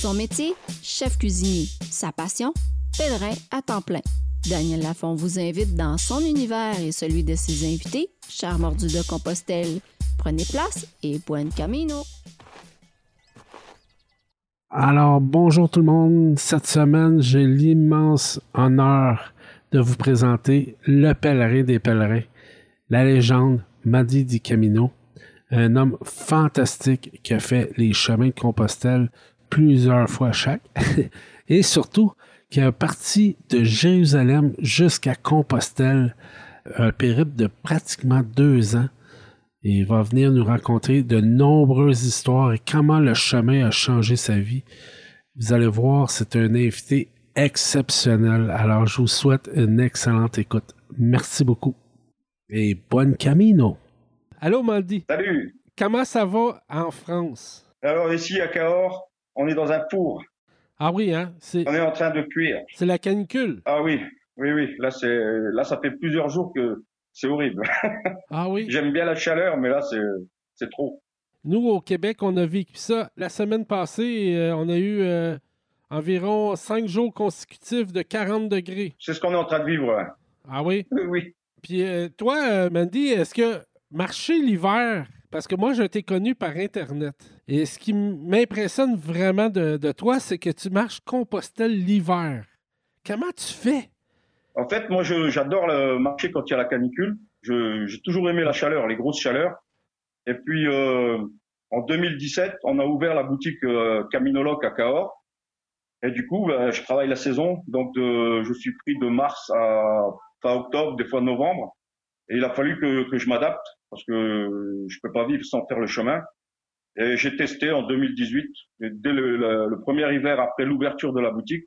Son métier, chef cuisinier. Sa passion, pèlerin à temps plein. Daniel Lafont vous invite dans son univers et celui de ses invités, cher mordu de Compostelle. Prenez place et buen camino. Alors, bonjour tout le monde. Cette semaine, j'ai l'immense honneur de vous présenter le pèlerin des pèlerins, la légende Madi Di Camino, un homme fantastique qui a fait les chemins de Compostelle plusieurs fois chaque, et surtout qui a parti de Jérusalem jusqu'à Compostelle, un périple de pratiquement deux ans. Et il va venir nous raconter de nombreuses histoires et comment le chemin a changé sa vie. Vous allez voir, c'est un invité exceptionnel. Alors, je vous souhaite une excellente écoute. Merci beaucoup. Et bonne camino. Allô, Maldi. Salut. Comment ça va en France? Alors, ici, à Cahors, on est dans un four. Ah oui, hein? On est en train de cuire. C'est la canicule. Ah oui, oui, oui. Là, c'est là, ça fait plusieurs jours que c'est horrible. Ah oui. J'aime bien la chaleur, mais là, c'est trop. Nous, au Québec, on a vécu ça. La semaine passée, euh, on a eu euh, environ cinq jours consécutifs de 40 degrés. C'est ce qu'on est en train de vivre. hein. Ah oui? Oui, oui. Puis euh, toi, Mandy, est-ce que marcher l'hiver, parce que moi, je t'ai connu par Internet, et ce qui m'impressionne vraiment de, toi, c'est que tu marches Compostelle l'hiver. Comment tu fais? En fait, moi, j'adore marcher quand il y a la canicule. J'ai toujours aimé la chaleur, les grosses chaleurs. Et puis, euh, en 2017, on a ouvert la boutique euh, Caminologue à Cahors. Et du coup, ben, je travaille la saison. Donc, de- je suis pris de mars à fin octobre, des fois novembre. Et il a fallu que, que je m'adapte parce que je peux pas vivre sans faire le chemin. Et j'ai testé en 2018, et dès le, le- le premier hiver après l'ouverture de la boutique.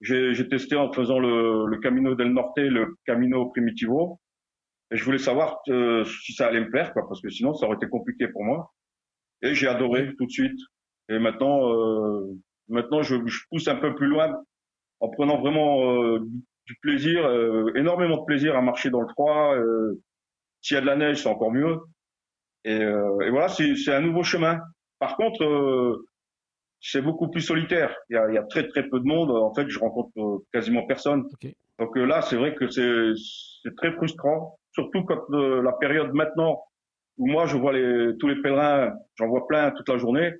J'ai j'ai testé en faisant le, le Camino del Norte, le Camino Primitivo. Et je voulais savoir euh, si ça allait me plaire, quoi, parce que sinon ça aurait été compliqué pour moi. Et j'ai adoré tout de suite. Et maintenant, euh, maintenant je, je pousse un peu plus loin en prenant vraiment euh, du, plaisir, euh, énormément de plaisir à marcher dans le froid. Euh, S'il y a de la neige, c'est encore mieux. Et, euh, et voilà, c'est c'est un nouveau chemin. Par contre, euh, c'est beaucoup plus solitaire. Il y, a, il y a très très peu de monde. En fait, je rencontre euh, quasiment personne. Donc euh, là, c'est vrai que c'est c'est très frustrant, surtout quand la période maintenant où moi je vois les tous les pèlerins, j'en vois plein toute la journée.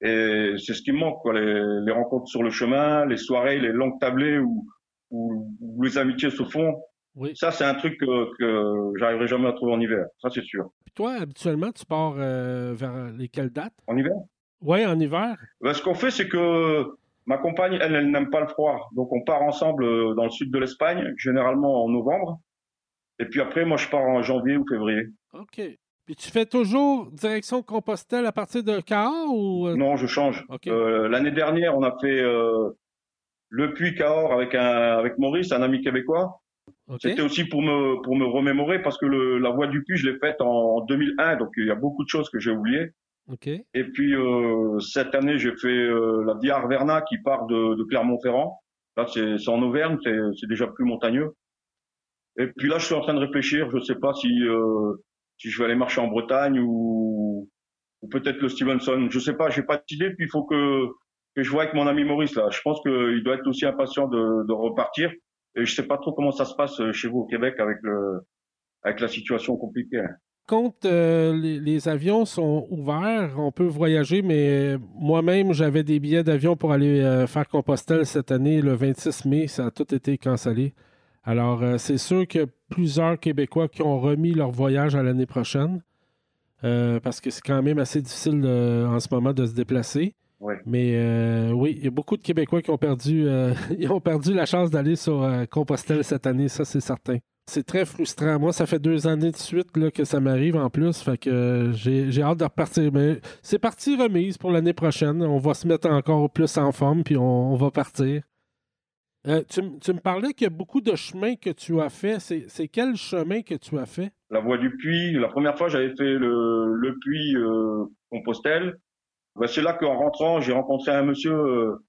Et c'est ce qui me manque, quoi, les, les rencontres sur le chemin, les soirées, les longues tablées où, où, où les amitiés se font. Oui. Ça, c'est un truc que, que j'arriverai jamais à trouver en hiver. Ça, c'est sûr. Puis toi, habituellement, tu pars euh, vers lesquelles dates? En hiver? Oui, en hiver. Ben, ce qu'on fait, c'est que ma compagne, elle, elle n'aime pas le froid. Donc, on part ensemble euh, dans le sud de l'Espagne, généralement en novembre. Et puis après, moi, je pars en janvier ou février. OK. Puis tu fais toujours direction Compostelle à partir de Cahors ou... euh, Non, je change. Euh, L'année dernière, on a fait euh, le puits Cahors avec un avec Maurice, un ami québécois. OK. C'était aussi pour me pour me remémorer parce que le, la voie du puits, je l'ai faite en, en 2001, donc il y a beaucoup de choses que j'ai oubliées. OK. Et puis euh, cette année, j'ai fait euh, la Via Arverna qui part de, de Clermont-Ferrand. Là, c'est c'est en Auvergne, c'est c'est déjà plus montagneux. Et puis là, je suis en train de réfléchir. Je sais pas si euh, si je vais aller marcher en Bretagne ou ou peut-être le Stevenson. Je sais pas, j'ai pas d'idée. Puis il faut que je vois avec mon ami Maurice là. Je pense qu'il doit être aussi impatient de, repartir. Et je sais pas trop comment ça se passe euh, chez vous au Québec avec la situation compliquée. Quand euh, les, avions sont ouverts, on peut voyager, mais euh, moi-même, j'avais des billets d'avion pour aller euh, faire Compostelle cette année, le 26 mai. Ça a tout été cancellé. Alors, c'est sûr que plusieurs Québécois qui ont remis leur voyage à l'année prochaine, parce que c'est quand même assez difficile en ce moment de se déplacer. Ouais. Mais euh, oui, il y a beaucoup de Québécois qui ont perdu, euh, ils ont perdu la chance d'aller sur euh, Compostelle cette année, ça c'est certain. C'est très frustrant. Moi, ça fait deux années de suite là, que ça m'arrive en plus. Fait que j'ai hâte de repartir. Mais c'est parti remise pour l'année prochaine. On va se mettre encore plus en forme, puis on, on va partir. Tu, tu me parlais qu'il y a beaucoup de chemins que tu as fait. C'est c'est quel chemin que tu as fait? la voie du puits. La première fois, j'avais fait le, le puits Compostelle. Ben, c'est là qu'en rentrant, j'ai rencontré un monsieur, euh,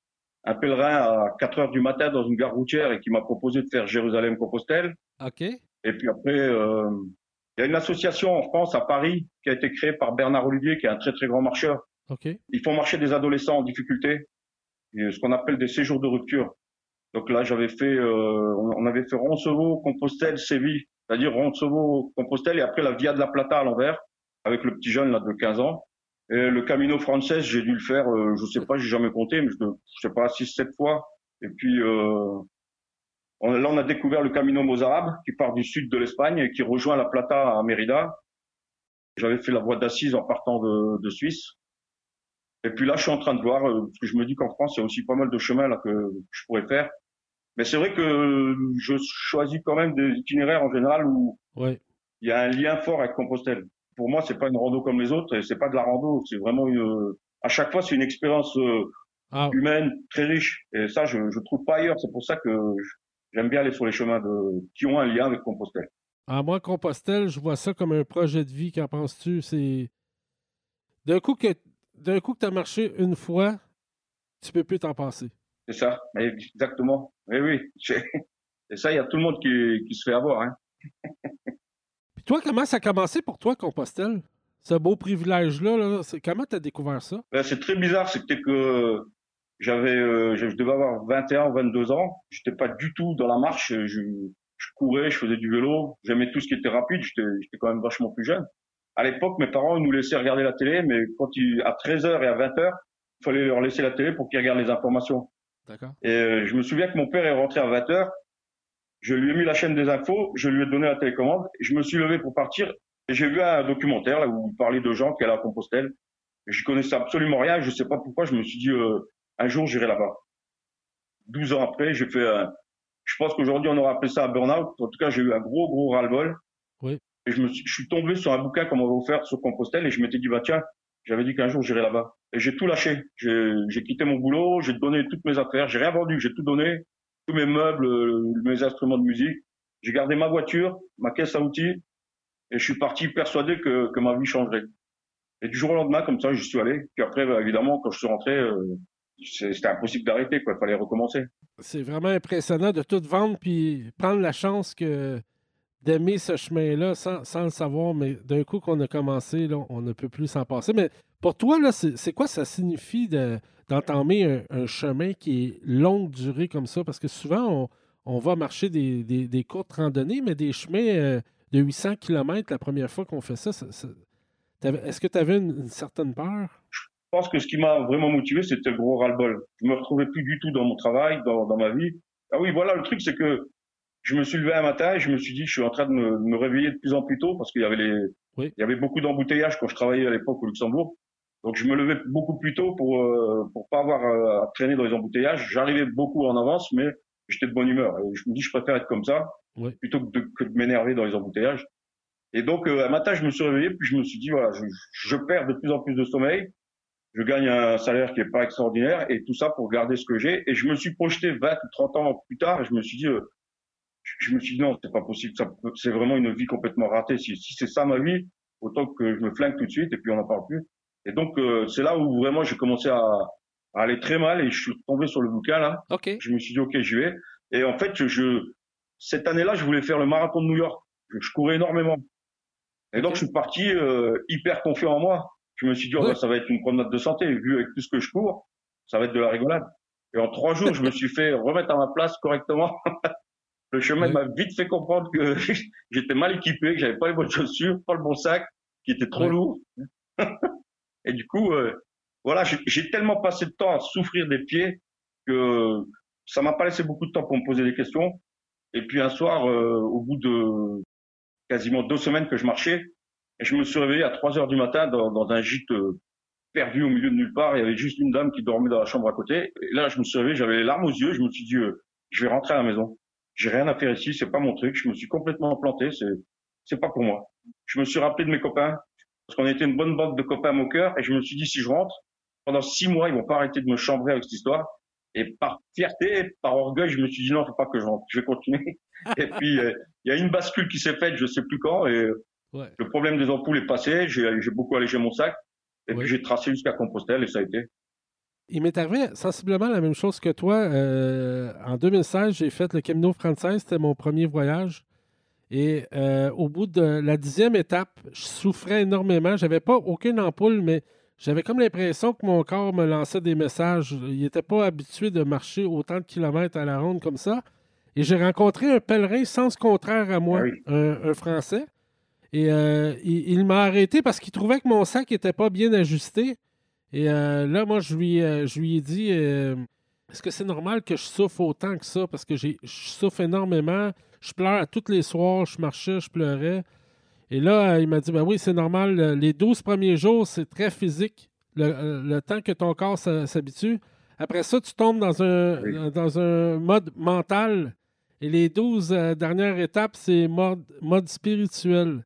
un pèlerin à 4 heures du matin dans une gare routière et qui m'a proposé de faire Jérusalem-Compostelle. OK. Et puis après, euh, il y a une association en France, à Paris, qui a été créée par Bernard Olivier, qui est un très très grand marcheur. OK. Ils font marcher des adolescents en difficulté. et ce qu'on appelle des séjours de rupture. Donc là, j'avais fait, euh, on avait fait Roncevaux, Compostelle, Séville, c'est-à-dire Roncevaux, Compostelle, et après la Via de la Plata à l'envers, avec le petit jeune là de 15 ans. Et le Camino Frances, j'ai dû le faire, euh, je sais pas, j'ai jamais compté, mais je, je sais pas, 6-7 fois. Et puis euh, on, là, on a découvert le Camino Mozarabe, qui part du sud de l'Espagne et qui rejoint la Plata à Mérida. J'avais fait la voie d'Assise en partant de, de Suisse. Et puis là, je suis en train de voir, euh, parce que je me dis qu'en France, il y a aussi pas mal de chemins là que je pourrais faire. Mais c'est vrai que je choisis quand même des itinéraires en général où Ouais. il y a un lien fort avec Compostelle. Pour moi, c'est pas une rando comme les autres, et c'est pas de la rando, c'est vraiment une. À chaque fois, c'est une expérience euh, Ah, humaine très riche, et ça, je, je trouve pas ailleurs. C'est pour ça que j'aime bien aller sur les chemins de qui ont un lien avec Compostelle. à moi, Compostelle, je vois ça comme un projet de vie. Qu'en penses-tu? C'est. D'un coup que d'un coup que tu as marché une fois, tu peux plus t'en passer. C'est ça, exactement. Oui, oui. j'ai- Et ça, il y a tout le monde qui, qui se fait avoir. Hein. Toi, comment ça a commencé pour toi, Compostelle? Ce beau privilège-là, là, comment tu as découvert ça? Ben, c'est très bizarre, c'était que j'avais, euh, je devais avoir 21 ou 22 ans. J'étais pas du tout dans la marche. Je, je courais, je faisais du vélo. J'aimais tout ce qui était rapide. J'étais, quand même vachement plus jeune. À l'époque, mes parents nous laissaient regarder la télé, mais quand ils, à 13h et à 20h, il fallait leur laisser la télé pour qu'ils regardent les informations. D'accord. Et euh, je me souviens que mon père est rentré à 20h. Je lui ai mis la chaîne des infos, je lui ai donné la télécommande. Et je me suis levé pour partir. Et j'ai vu un documentaire là, où il parlait de gens qui allaient à Compostelle. Je connaissais absolument rien. Je sais pas pourquoi. Je me suis dit, euh, un jour, j'irai là-bas. 12 ans après, j'ai fait un... Je pense qu'aujourd'hui, on aurait appelé ça un burn-out. En tout cas, j'ai eu un gros, gros ras-le-bol. Oui. Et je me suis, je suis tombé sur un bouquin qu'on m'avait offert sur Compostelle et je m'étais dit, bah tiens, j'avais dit qu'un jour, j'irai là-bas. Et j'ai tout lâché. J'ai j'ai quitté mon boulot, j'ai donné toutes mes affaires, j'ai rien vendu, j'ai tout donné, tous mes meubles, euh, mes instruments de musique. J'ai gardé ma voiture, ma caisse à outils, et je suis parti persuadé que, que ma vie changerait. Et du jour au lendemain, comme ça, j'y suis allé. Puis après, bah, évidemment, quand je suis rentré, euh, c'était impossible d'arrêter. Il fallait recommencer. C'est vraiment impressionnant de tout vendre puis prendre la chance que d'aimer ce chemin-là sans, sans le savoir, mais d'un coup qu'on a commencé, là, on ne peut plus s'en passer. Mais pour toi, c'est quoi ça signifie de- d'entamer un, un chemin qui est longue durée comme ça? Parce que souvent, on, on va marcher des, des- des courtes randonnées, mais des chemins euh, de 800 km la première fois qu'on fait ça, ça- ça- t'avais- est-ce que tu avais une, une certaine peur? Je pense que ce qui m'a vraiment motivé, c'était le gros ras-le-bol. Je me retrouvais plus du tout dans mon travail, dans, dans ma vie. Ah oui, voilà, le truc, c'est que je me suis levé un matin et je me suis dit, je suis en train de me, de me réveiller de plus en plus tôt parce qu'il y avait les, Oui. il y avait beaucoup d'embouteillages quand je travaillais à l'époque au Luxembourg. Donc je me levais beaucoup plus tôt pour euh, pour pas avoir euh, à traîner dans les embouteillages. J'arrivais beaucoup en avance, mais j'étais de bonne humeur. Et je me dis, je préfère être comme ça Oui. plutôt que de, que de m'énerver dans les embouteillages. Et donc euh, un matin, je me suis réveillé puis je me suis dit, voilà, je, je perds de plus en plus de sommeil. Je gagne un salaire qui est pas extraordinaire et tout ça pour garder ce que j'ai. Et je me suis projeté 20 ou 30 ans plus tard et je me suis dit, euh, je me suis dit non, c'est pas possible. C'est vraiment une vie complètement ratée. Si, si c'est ça ma vie, autant que je me flingue tout de suite et puis on n'en parle plus. Et donc euh, c'est là où vraiment j'ai commencé à, à aller très mal et je suis tombé sur le bouquin là. OK. Je me suis dit ok, j'y vais. Et en fait, je, je cette année-là, je voulais faire le marathon de New York. Je, je courais énormément. Et donc je suis parti euh, hyper confiant en moi. Je me suis dit oh, bah, ça va être une promenade de santé. Vu avec tout ce que je cours, ça va être de la rigolade. Et en trois jours, je me suis fait remettre à ma place correctement. Le chemin m'a vite fait comprendre que j'étais mal équipé, que j'avais pas les bonnes chaussures, pas le bon sac, qui était trop lourd. Et du coup, euh, voilà, j'ai- tellement passé de temps à souffrir des pieds que ça m'a pas laissé beaucoup de temps pour me poser des questions. Et puis un soir, euh, au bout de quasiment deux semaines que je marchais, je me suis réveillé à 3 heures du matin dans, dans un gîte euh, perdu au milieu de nulle part. Il y avait juste une dame qui dormait dans la chambre à côté. Et là, je me suis réveillé, j'avais les larmes aux yeux. Je me suis dit, euh, je vais rentrer à la maison. J'ai rien à faire ici, c'est pas mon truc. Je me suis complètement planté. C'est c'est pas pour moi. Je me suis rappelé de mes copains parce qu'on était une bonne bande de copains moqueurs. Et je me suis dit, si je rentre pendant six mois, ils vont pas arrêter de me chambrer avec cette histoire. Et par fierté, par orgueil, je me suis dit non, faut pas que je rentre. Je vais continuer. et puis euh, il y a une bascule qui s'est faite, je sais plus quand. Et Ouais. le problème des ampoules est passé. J'ai beaucoup allégé mon sac. Et puis j'ai tracé jusqu'à Compostelle et ça a été. Il m'est arrivé sensiblement la même chose que toi. Euh, en 2016, j'ai fait le Camino Frances, c'était mon premier voyage. Et euh, au bout de la dixième étape, je souffrais énormément. J'avais pas aucune ampoule, mais j'avais comme l'impression que mon corps me lançait des messages. Il n'était pas habitué de marcher autant de kilomètres à la ronde comme ça. Et j'ai rencontré un pèlerin sens contraire à moi, Ah un, Français. Et euh, il, m'a arrêté parce qu'il trouvait que mon sac n'était pas bien ajusté. Et euh, là, moi, je lui, je lui ai dit Est-ce que c'est normal que je souffre autant que ça Parce que je souffre énormément. Je pleure tous les soirs. Je marchais, je pleurais. Et là, il m'a dit Ben oui, c'est normal. Les 12 premiers jours, c'est très physique. Le, temps que ton corps s'habitue. Après ça, tu tombes dans un, dans un mode mental. Et les 12 dernières étapes, c'est mode, mode spirituel.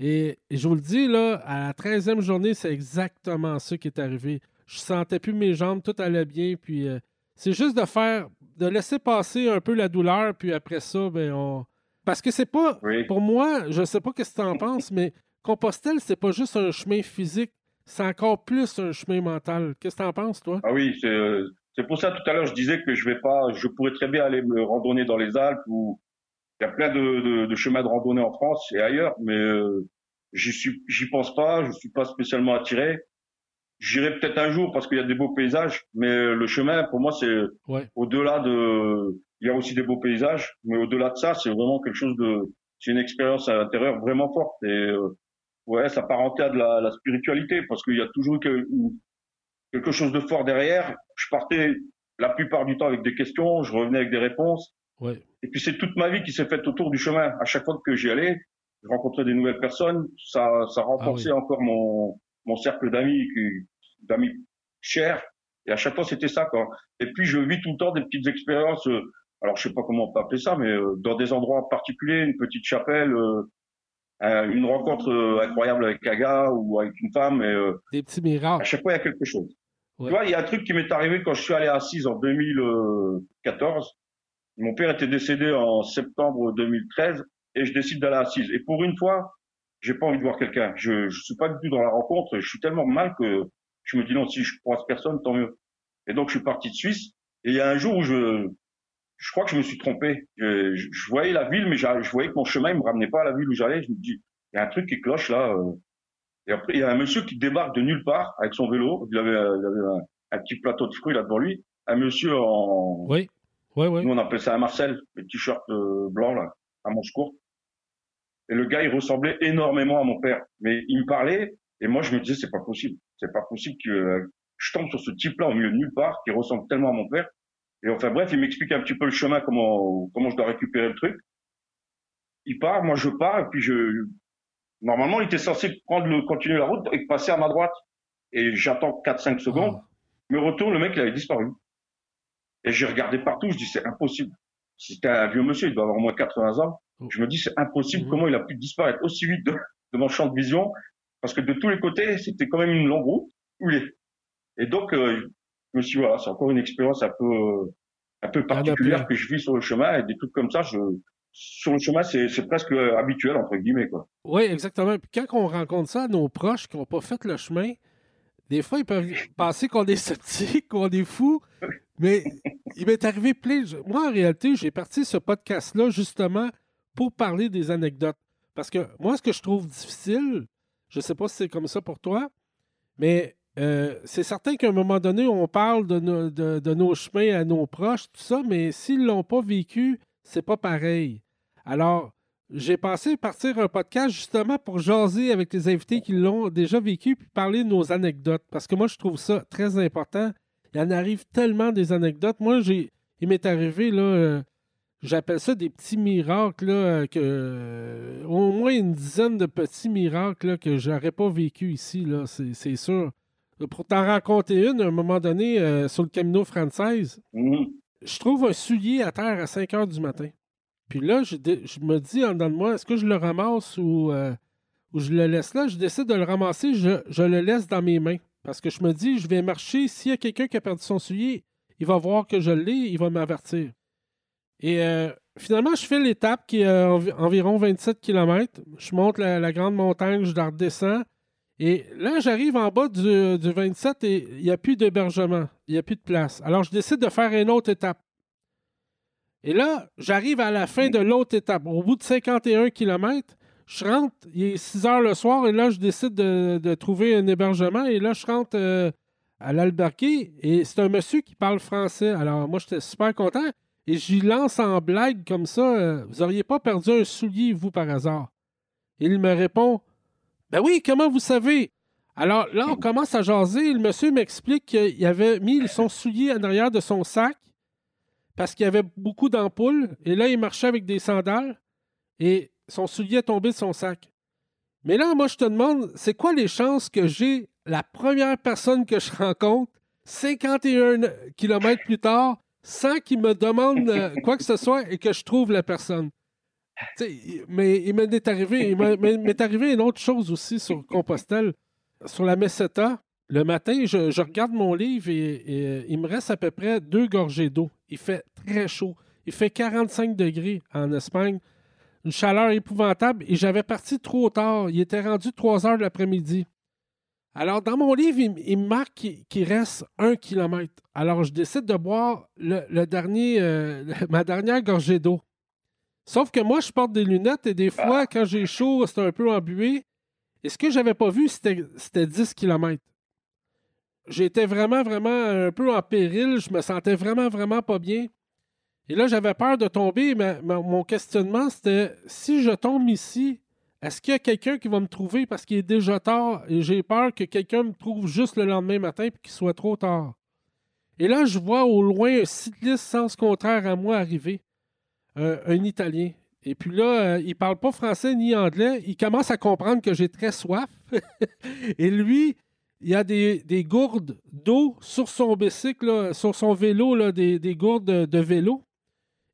Et, je vous le dis, là, à la 13e journée, c'est exactement ça qui est arrivé. Je sentais plus mes jambes, tout allait bien. Puis euh, c'est juste de faire, de laisser passer un peu la douleur, puis après ça, ben on. Parce que c'est pas. Pour moi, je sais pas ce que tu en penses, mais Compostelle, c'est pas juste un chemin physique, c'est encore plus un chemin mental. Qu'est-ce que tu en penses, toi? Ah oui, c'est pour ça tout à l'heure, je disais que je vais pas. Je pourrais très bien aller me randonner dans les Alpes ou il y a plein de, de, chemins de randonnée en France et ailleurs, mais euh, j'y pense pas. Je suis pas spécialement attiré. J'irai peut-être un jour parce qu'il y a des beaux paysages, mais le chemin, pour moi, c'est au-delà de. Il y a aussi des beaux paysages, mais au-delà de ça, c'est vraiment quelque chose de. C'est une expérience à l'intérieur vraiment forte et euh, ouais, ça parentait à de la, la spiritualité parce qu'il y a toujours que, quelque chose de fort derrière. Je partais la plupart du temps avec des questions, je revenais avec des réponses. Ouais. Et puis c'est toute ma vie qui s'est faite autour du chemin. À chaque fois que j'y allais, je rencontrais des nouvelles personnes. Ça, ça renforçait ah encore mon, mon cercle d'amis, d'amis chers. Et à chaque fois, c'était ça, quoi. Et puis, je vis tout le temps des petites expériences. Euh, alors, je sais pas comment on peut appeler ça, mais euh, dans des endroits particuliers, une petite chapelle, euh, une rencontre incroyable avec un gars ou avec une femme. Et, des petits miracles. À chaque fois, il y a quelque chose. Tu vois, il y a un truc qui m'est arrivé quand je suis allé à Assise en 2014. Mon père était décédé en septembre 2013 et je décide d'aller assise. Et pour une fois, j'ai pas envie de voir quelqu'un. Je, je suis pas du tout dans la rencontre. Je suis tellement mal que je me dis non, si je croise personne, tant mieux. Et donc, je suis parti de Suisse. Et il y a un jour où je, je crois que je me suis trompé. Je, je, voyais la ville, mais je voyais que mon chemin, il me ramenait pas à la ville où j'allais. Je me dis, il y a un truc qui cloche là. Euh. Et après, il y a un monsieur qui débarque de nulle part avec son vélo. Il avait, il avait un, petit plateau de fruits là devant lui. Un monsieur en, oui, oui, oui. Nous on appelle ça un Marcel, le t-shirt euh, blanc là, à manches courtes. Et le gars, il ressemblait énormément à mon père. Mais il me parlait, et moi, je me disais, c'est pas possible. C'est pas possible que euh, je tombe sur ce type-là au milieu de nulle part, qui ressemble tellement à mon père. Et enfin, bref, il m'explique un petit peu le chemin, comment, comment je dois récupérer le truc. Il part, moi je pars, et puis je, normalement, il était censé prendre le, continuer la route et passer à ma droite. Et j'attends 4-5 secondes. Je me retourne, le mec, il avait disparu. Et j'ai regardé partout, je dis, c'est impossible. C'était un vieux monsieur, il doit avoir au moins 80 ans. Oh. Je me dis, c'est impossible mhm. comment il a pu disparaître aussi vite de, mon champ de vision, parce que de tous les côtés, c'était quand même une longue route. Et donc, euh, je me suis dit, voilà, c'est encore une expérience un peu, un peu particulière que je vis sur le chemin, et des trucs comme ça, je, sur le chemin, c'est, presque habituel, entre guillemets, quoi. Oui, exactement. Puis quand on rencontre ça nos proches qui n'ont pas fait le chemin, des fois, ils peuvent penser qu'on est sceptique, qu'on est fou, mais il m'est arrivé plein. Moi, en réalité, j'ai parti ce podcast-là justement pour parler des anecdotes. Parce que moi, ce que je trouve difficile, je ne sais pas si c'est comme ça pour toi, mais euh, c'est certain qu'à un moment donné, on parle de, de, nos chemins à nos proches, tout ça, mais s'ils ne l'ont pas vécu, c'est pas pareil. Alors, j'ai pensé partir un podcast justement pour jaser avec les invités qui l'ont déjà vécu puis parler de nos anecdotes. Parce que moi, je trouve ça très important. Il en arrive tellement des anecdotes. Moi, j'ai, il m'est arrivé, là, euh, J'appelle ça des petits miracles, là, euh, que, euh, au moins une dizaine de petits miracles là, que j'aurais pas vécu ici, là, c'est sûr. Pour t'en raconter une, à un moment donné, euh, sur le Camino française, mhm. je trouve un soulier à terre à 5 heures du matin. Puis là, je, me dis en dedans de moi, est-ce que je le ramasse ou, ou, je le laisse là? Je décide de le ramasser, je, je, le laisse dans mes mains. Parce que je me dis, je vais marcher, s'il y a quelqu'un qui a perdu son soulier, il va voir que je l'ai, il va m'avertir. Et euh, finalement, je fais l'étape qui est euh, environ 27 km. Je monte la, grande montagne, je la redescends. Et là, j'arrive en bas du, 27 et il n'y a plus d'hébergement. Il n'y a plus de place. Alors, je décide de faire une autre étape. Et là, j'arrive à la fin de l'autre étape. Au bout de 51 km, je rentre, il est 6 heures le soir, et là, je décide de, trouver un hébergement, et là, je rentre euh, à l'Albergue, et c'est un monsieur qui parle français. Alors, moi, j'étais super content, et j'y lance en blague comme ça, euh, vous auriez pas perdu un soulier, vous, par hasard? Il me répond, ben oui, comment vous savez? Alors là, on commence à jaser. Le monsieur m'explique qu'il avait mis son soulier en arrière de son sac parce qu'il y avait beaucoup d'ampoules. Et là, il marchait avec des sandales et son soulier est tombé de son sac. Mais là, moi, je te demande, c'est quoi les chances que j'ai la première personne que je rencontre 51 kilomètres plus tard sans qu'il me demande euh, quoi que ce soit et que je trouve la personne? mais il m'est arrivé, il m'est arrivé une autre chose aussi sur Compostelle sur la meseta, le matin, je, regarde mon livre et, euh, il me reste à peu près deux gorgées d'eau. Il fait très chaud. Il fait 45 degrés en Espagne. Une chaleur épouvantable et j'avais parti trop tard. Il était rendu 3 heures de l'après-midi. Alors, dans mon livre, il, me marque qu'il reste un kilomètre. Alors, je décide de boire le, euh, ma dernière gorgée d'eau. Sauf que moi, je porte des lunettes et des fois, quand j'ai chaud, c'est un peu embué. Et ce que j'avais pas vu, c'était 10 km. J'étais vraiment, vraiment un peu en péril. Je me sentais vraiment, vraiment pas bien. Et là, j'avais peur de tomber. Mais, mon questionnement, c'était si je tombe ici, est-ce qu'il y a quelqu'un qui va me trouver parce qu'il est déjà tard et j'ai peur que quelqu'un me trouve juste le lendemain matin et qu'il soit trop tard? Et là, je vois au loin un cycliste sens contraire à moi arriver, un Italien. Et puis là, euh, il parle pas français ni anglais. Il commence à comprendre que j'ai très soif. et lui, il a des, gourdes d'eau sur son bicycle, sur son vélo, des, gourdes de, vélo.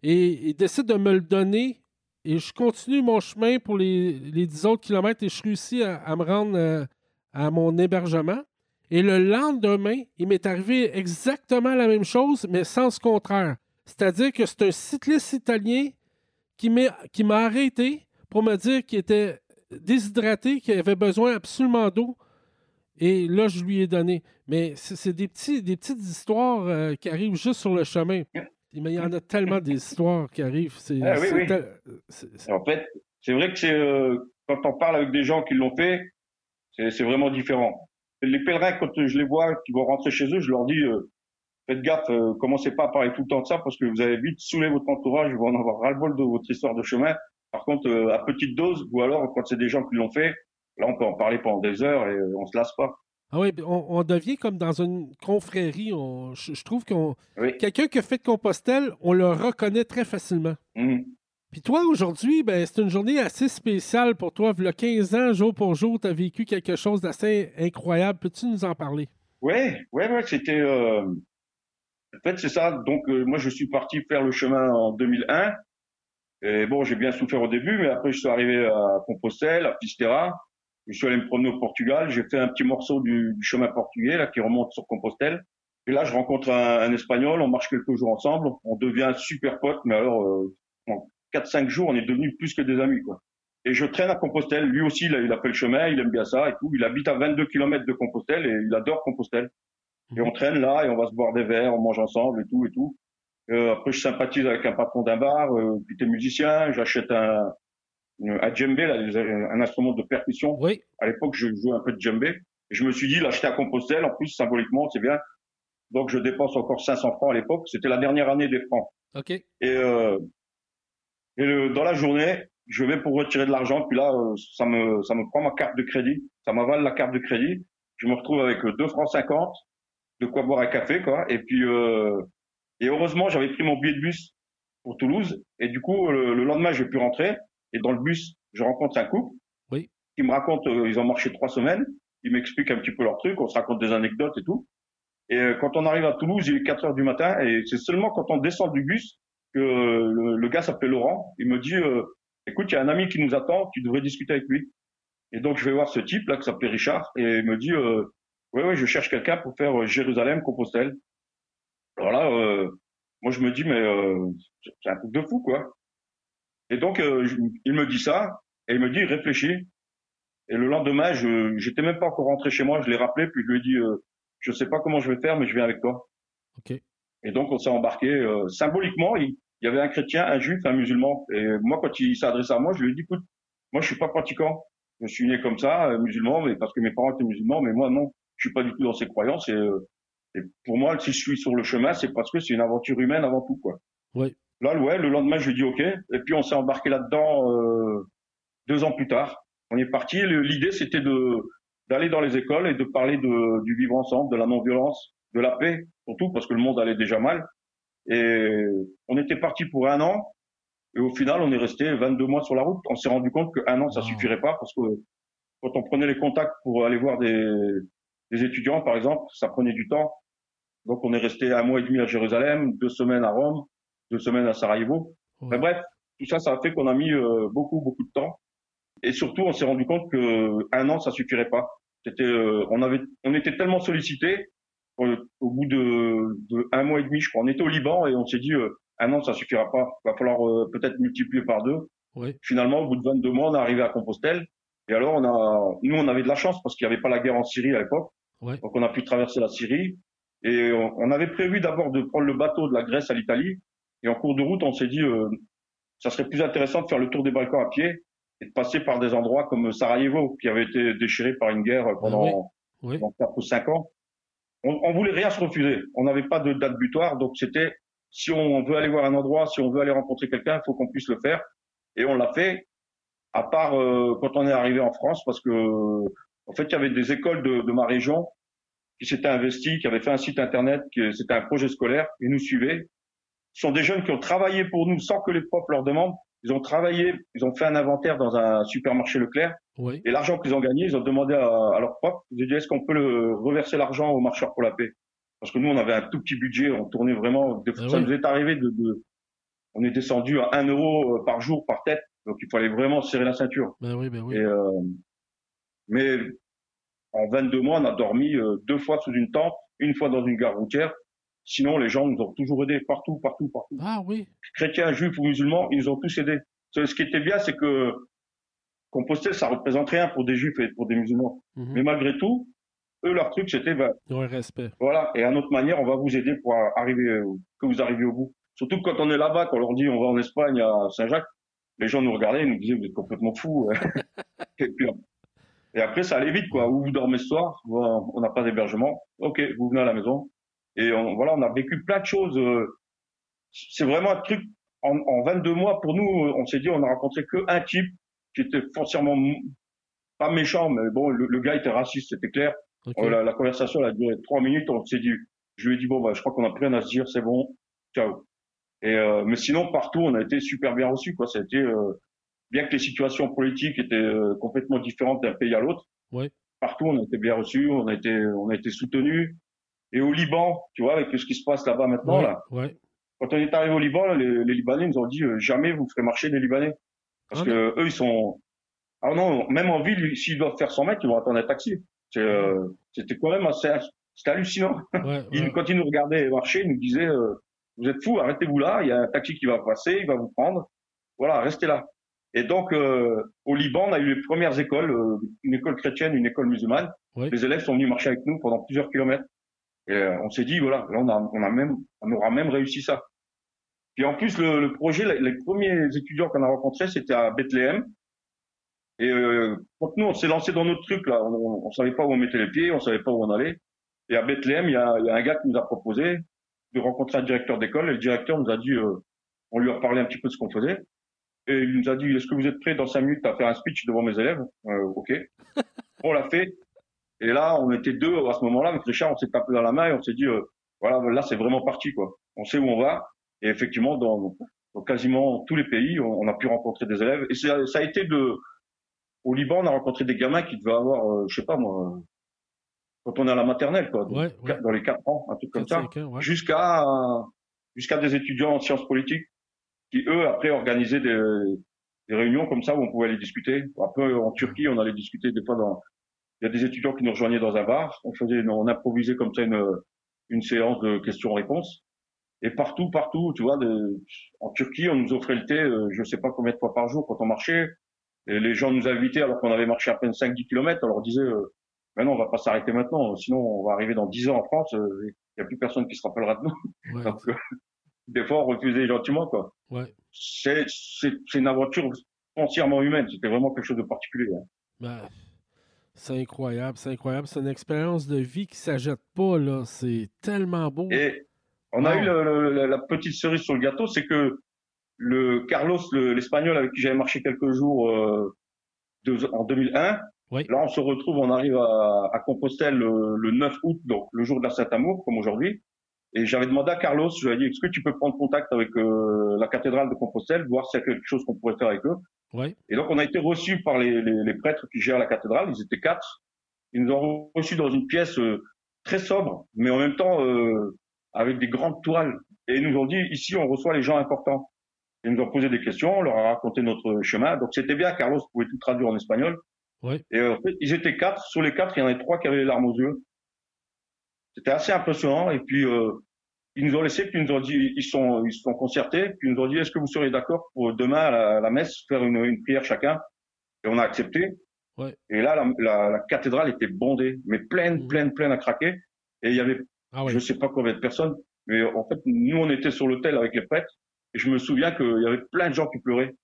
Et il décide de me le donner. Et je continue mon chemin pour les, les 10 autres kilomètres et je réussis à, me rendre euh, à mon hébergement. Et le lendemain, il m'est arrivé exactement la même chose, mais sens contraire. C'est-à-dire que c'est un cycliste italien qui m'a arrêté pour me dire qu'il était déshydraté, qu'il avait besoin absolument d'eau. Et là, je lui ai donné. Mais c'est des, petits, des petites histoires euh, qui arrivent juste sur le chemin. Mais il y en a tellement des histoires qui arrivent. Ah en fait, c'est vrai que c'est euh, quand on parle avec des gens qui l'ont fait, c'est vraiment différent. Les pèlerins, quand je les vois, qui vont rentrer chez eux, je leur dis euh, faites gaffe, euh, commencez pas à parler tout le temps de ça parce que vous allez vite saouler votre entourage, vous en avoir ras-le-bol de votre histoire de chemin. Par contre, euh, à petite dose, ou alors quand c'est des gens qui l'ont fait, là on peut en parler pendant des heures et euh, on se lasse pas. Ah oui, on, devient comme dans une confrérie. je, trouve qu'on quelqu'un qui a fait de Compostelle, on le reconnaît très facilement. Mmh. Puis toi, aujourd'hui, ben, c'est une journée assez spéciale pour toi. Il y a 15 ans, jour pour jour, tu as vécu quelque chose d'assez incroyable. Peux-tu nous en parler? Oui, ouais, ouais, c'était en fait, c'est ça. Donc, euh, moi, je suis parti faire le chemin en 2001. Et bon, j'ai bien souffert au début, mais après, je suis arrivé à Compostelle, à Pistera. Je suis allé me promener au Portugal. J'ai fait un petit morceau du, chemin portugais, là, qui remonte sur Compostelle. Et là, je rencontre un, Espagnol. On marche quelques jours ensemble. On devient super pote. Mais alors, euh, en 4-5 jours, on est devenus plus que des amis, quoi. Et je traîne à Compostelle. Lui aussi, il a, il a fait le chemin. Il aime bien ça et tout. Il habite à 22 km de Compostelle et il adore Compostelle. Et on traîne là et on va se boire des verres, on mange ensemble et tout et tout. Euh, après, je sympathise avec un patron d'un bar, euh, qui était musicien. J'achète un, un djembé, là, un instrument de percussion. Oui. À l'époque, je jouais un peu de djembé. Et je me suis dit, l'acheter à Compostelle, en plus, symboliquement, c'est bien. Donc, je dépense encore 500 francs à l'époque. C'était la dernière année des francs. OK. Et, euh, et dans la journée, je vais pour retirer de l'argent. Puis là, euh, ça me, ça me prend ma carte de crédit. Ça m'avale la carte de crédit. Je me retrouve avec 2 francs 50 de quoi boire un café, quoi. Et puis, euh, et heureusement, j'avais pris mon billet de bus pour Toulouse. Et du coup, le, lendemain, j'ai pu rentrer. Et dans le bus, je rencontre un couple. Oui. Qui me raconte, euh, ils ont marché trois semaines. Ils m'expliquent un petit peu leur truc. On se raconte des anecdotes et tout. Et euh, quand on arrive à Toulouse, il est 4 heures du matin. Et c'est seulement quand on descend du bus que le, gars s'appelle Laurent. Il me dit, écoute, il y a un ami qui nous attend. Tu devrais discuter avec lui. Et donc, je vais voir ce type là qui s'appelait Richard. Et il me dit, oui, oui, je cherche quelqu'un pour faire euh, Jérusalem-Compostelle. Alors là, euh, moi je me dis, mais euh, c'est un truc de fou, quoi. Et donc, il me dit ça, et il me dit, réfléchis. Et le lendemain, je j'étais même pas encore rentré chez moi, je l'ai rappelé, puis je lui ai dit, je sais pas comment je vais faire, mais je viens avec toi. Ok. Et donc, on s'est embarqué. symboliquement, il, y avait un chrétien, un juif, un musulman. Et moi, quand il s'est adressé à moi, je lui ai dit, écoute, moi, je suis pas pratiquant. Je suis né comme ça, euh, musulman, mais parce que mes parents étaient musulmans, mais moi, non. Je suis pas du tout dans ces croyances. Et, euh, et pour moi, si je suis sur le chemin, c'est parce que c'est une aventure humaine avant tout, quoi. Oui. Là, ouais, le lendemain, je lui dis OK. Et puis, on s'est embarqué là-dedans euh, deux ans plus tard. On est parti. L'idée, c'était de d'aller dans les écoles et de parler de, du vivre ensemble, de la non-violence, de la paix, surtout parce que le monde allait déjà mal. Et on était parti pour un an. Et au final, on est resté 22 mois sur la route. On s'est rendu compte qu'un an, ça suffirait pas parce que quand on prenait les contacts pour aller voir des, des étudiants, par exemple, ça prenait du temps. Donc, on est resté un mois et demi à Jérusalem, deux semaines à Rome, deux semaines à Sarajevo. Mais bref, tout ça, ça a fait qu'on a mis euh, beaucoup, beaucoup de temps. Et surtout, on s'est rendu compte que un an, ça suffirait pas. C'était, euh, on avait, on était tellement sollicité au bout de, de, un mois et demi, je crois. On était au Liban et on s'est dit euh, un an, ça suffira pas. Il va falloir euh, peut-être multiplier par deux. Oui. Finalement, au bout de 22 mois, on est arrivé à Compostelle. Et alors, on a, nous, on avait de la chance parce qu'il n'y avait pas la guerre en Syrie à l'époque. Ouais. Donc, on a pu traverser la Syrie. Et on, on avait prévu d'abord de prendre le bateau de la Grèce à l'Italie. Et en cours de route, on s'est dit, euh, ça serait plus intéressant de faire le tour des Balkans à pied et de passer par des endroits comme Sarajevo, qui avait été déchiré par une guerre pendant, Oui. pendant 4 ou 5 ans. On, on voulait rien se refuser. On n'avait pas de date butoir, donc c'était si on veut aller voir un endroit, si on veut aller rencontrer quelqu'un, il faut qu'on puisse le faire. Et on l'a fait, à part euh, quand on est arrivé en France, parce que en fait, il y avait des écoles de, de ma région qui s'étaient investies, qui avaient fait un site internet, qui c'était un projet scolaire, ils nous suivaient. Ce sont des jeunes qui ont travaillé pour nous sans que les profs leur demandent. Ils ont travaillé, ils ont fait un inventaire dans un supermarché Leclerc. Oui. Et l'argent qu'ils ont gagné, ils ont demandé à, à leurs profs, ils ont dit est-ce qu'on peut le reverser l'argent aux marcheurs pour la paix? Parce que nous, on avait un tout petit budget, on tournait vraiment. Des, Ah ça oui. nous est arrivé de, de, on est descendu à 1 euro euh, par jour par tête, donc il fallait vraiment serrer la ceinture. Ben oui, ben oui. Et, euh, mais en 22 mois, on a dormi euh, deux fois sous une tente, une fois dans une gare routière. Sinon, les gens nous ont toujours aidés partout, partout, partout. Ah oui. Chrétiens, juifs ou musulmans, ils nous ont tous aidés. Ce qui était bien, c'est que Compostelle, ça représente rien pour des juifs et pour des musulmans. Mhm. Mais malgré tout, eux, leur truc, c'était, ben, un respect. voilà, et à notre manière, on va vous aider pour arriver, que vous arriviez au bout. Surtout quand on est là-bas, qu'on leur dit on va en Espagne à Saint-Jacques, les gens nous regardaient, ils nous disaient vous êtes complètement fous. et, puis, et après, ça allait vite, quoi. Où vous dormez ce soir On n'a pas d'hébergement. Ok, vous venez à la maison. Et on, voilà, on a vécu plein de choses. euh, C'est vraiment un truc. En, en 22 mois, pour nous, on s'est dit, on a rencontré que un type qui était foncièrement m- pas méchant, mais bon, le, le gars était raciste, c'était clair. Euh, La, la conversation elle a duré trois minutes. On s'est dit, je lui ai dit bon bah je crois qu'on a plus rien à se dire, c'est bon, ciao. Et euh, mais sinon partout on a été super bien reçus quoi. Ça a été euh, bien que les situations politiques étaient euh, complètement différentes d'un pays à l'autre. Ouais. Partout on a été bien reçus, on a été on a été soutenus. Et au Liban, tu vois avec ce qui se passe là-bas maintenant ouais, là. ouais. Quand on est arrivé au Liban, les, les Libanais nous ont dit euh, jamais vous ferez marcher des Libanais parce Ah que eux ils sont ah non même en ville s'ils doivent faire 100 mètres ils vont attendre un taxi. Euh, C'était quand même assez c'était hallucinant. ouais, quand il nous regardait marcher, il nous disait euh, Vous êtes fous, arrêtez-vous là, il y a un taxi qui va passer, il va vous prendre. Voilà, restez là. Et donc, euh, au Liban, on a eu les premières écoles, euh, une école chrétienne, une école musulmane. Oui. Les élèves sont venus marcher avec nous pendant plusieurs kilomètres. Et euh, on s'est dit, voilà, là, on, a, on, a même, on aura même réussi ça. Puis en plus, le, le projet, les, les premiers étudiants qu'on a rencontrés, c'était à Bethléem. Et euh, quand nous, on s'est lancé dans notre truc, là, on, on savait pas où on mettait les pieds, on savait pas où on allait. Et à Bethléem, il y a, y a un gars qui nous a proposé de rencontrer un directeur d'école. Et le directeur nous a dit, euh, on lui a parlé un petit peu de ce qu'on faisait. Et il nous a dit, est-ce que vous êtes prêts dans cinq minutes à faire un speech devant mes élèves? Euh, Ok. on l'a fait. Et là, on était deux à ce moment-là. Avec Richard, on s'est tapé dans la main et on s'est dit, euh, voilà, là, c'est vraiment parti, quoi. On sait où on va. Et effectivement, dans, dans quasiment tous les pays, on, on a pu rencontrer des élèves. Et ça, ça a été de, au Liban, on a rencontré des gamins qui devaient avoir, euh, je sais pas moi, quand on est à la maternelle, quoi, Ouais, ouais. dans les quatre ans, un truc comme ça, 4-5 ans, ouais. jusqu'à jusqu'à des étudiants en sciences politiques qui eux après organisaient des, des réunions comme ça où on pouvait aller discuter. Après en Turquie, on allait discuter des fois dans il y a des étudiants qui nous rejoignaient dans un bar, on faisait on improvisait comme ça une une séance de questions-réponses. Et partout, partout, tu vois, de- en Turquie, on nous offrait le thé, euh, je sais pas combien de fois par jour quand on marchait. Et les gens nous invitaient alors qu'on avait marché à peine 5-10 kilomètres. On leur disait, euh, mais non, on va pas s'arrêter maintenant, sinon on va arriver dans 10 ans en France. euh, Il y a plus personne qui se rappellera de nous. Ouais, Donc, euh, des fois, on refusait gentiment, quoi. ouais. C'est, c'est, c'est une aventure entièrement humaine. C'était vraiment quelque chose de particulier. Hein. Ben, c'est incroyable, c'est incroyable. C'est une expérience de vie qui ne s'ajoute pas, là. C'est tellement beau. Et on a eu la petite cerise sur le gâteau, c'est que le Carlos, l'Espagnol avec qui j'avais marché quelques jours euh, en 2001, là on se retrouve, on arrive à, Compostelle le, 9 août, donc le jour de la Saint-Amour, comme aujourd'hui. Et j'avais demandé à Carlos, je lui ai dit, est-ce que tu peux prendre contact avec euh, la cathédrale de Compostelle, voir s'il y a quelque chose qu'on pourrait faire avec eux. Et donc on a été reçus par les, les, prêtres qui gèrent la cathédrale, ils étaient quatre. Ils nous ont reçus dans une pièce euh, très sobre, mais en même temps euh, avec des grandes toiles. Et ils nous ont dit, ici on reçoit les gens importants. Ils nous ont posé des questions, on leur a raconté notre chemin. Donc c'était bien, Carlos pouvait tout traduire en espagnol. Et en fait, ils étaient quatre. Sur les quatre, il y en avait trois qui avaient les larmes aux yeux. C'était assez impressionnant. Et puis, euh, ils nous ont laissé, puis ils nous ont dit, ils sont, ils sont concertés, puis ils nous ont dit, est-ce que vous seriez d'accord pour demain à la, messe faire une, une, prière chacun? Et on a accepté. Ouais. Et là, la, la, la, cathédrale était bondée, mais pleine, mmh. pleine, pleine à craquer. Et il y avait, ah je ne sais pas combien de personnes, mais en fait, nous, on était sur l'hôtel avec les prêtres, et je me souviens qu'il y avait plein de gens qui pleuraient.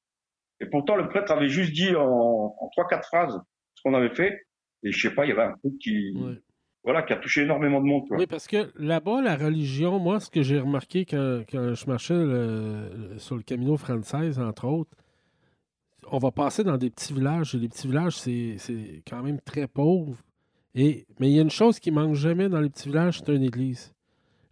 Et pourtant, le prêtre avait juste dit en trois, quatre phrases ce qu'on avait fait. Et je sais pas, il y avait un truc qui, voilà, qui a touché énormément de monde. Oui, parce que là-bas, la religion, moi, ce que j'ai remarqué quand, je marchais sur le Camino français, entre autres, on va passer dans des petits villages. Et les petits villages, c'est quand même très pauvre. Et, mais il y a une chose qui manque jamais dans les petits villages, c'est une église.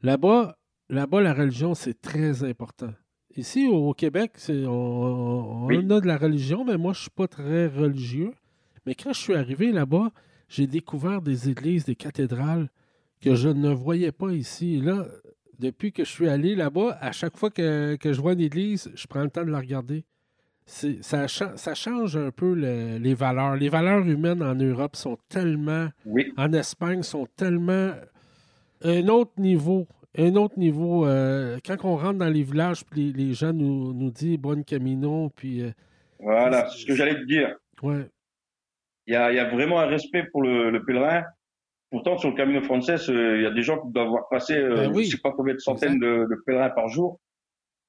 Là-bas, là-bas, la religion, c'est très important. Ici, au Québec, on, on, a de la religion, mais moi, je ne suis pas très religieux. Mais quand je suis arrivé là-bas, j'ai découvert des églises, des cathédrales que je ne voyais pas ici. là, depuis que je suis allé là-bas, à chaque fois que, je vois une église, je prends le temps de la regarder. Ça, ça, change un peu les valeurs. Les valeurs humaines en Europe sont tellement, en Espagne, sont tellement un autre niveau. Un autre niveau. Euh, quand on rentre dans les villages, puis les, gens nous, nous disent Bon Camino, puis. Euh, voilà, c'est ce que j'allais te dire. Ouais il y a, y a, vraiment un respect pour le, le pèlerin. Pourtant, sur le Camino français, il y a des gens qui doivent avoir passé, euh, ben je ne sais pas combien de centaines de, de, pèlerins par jour,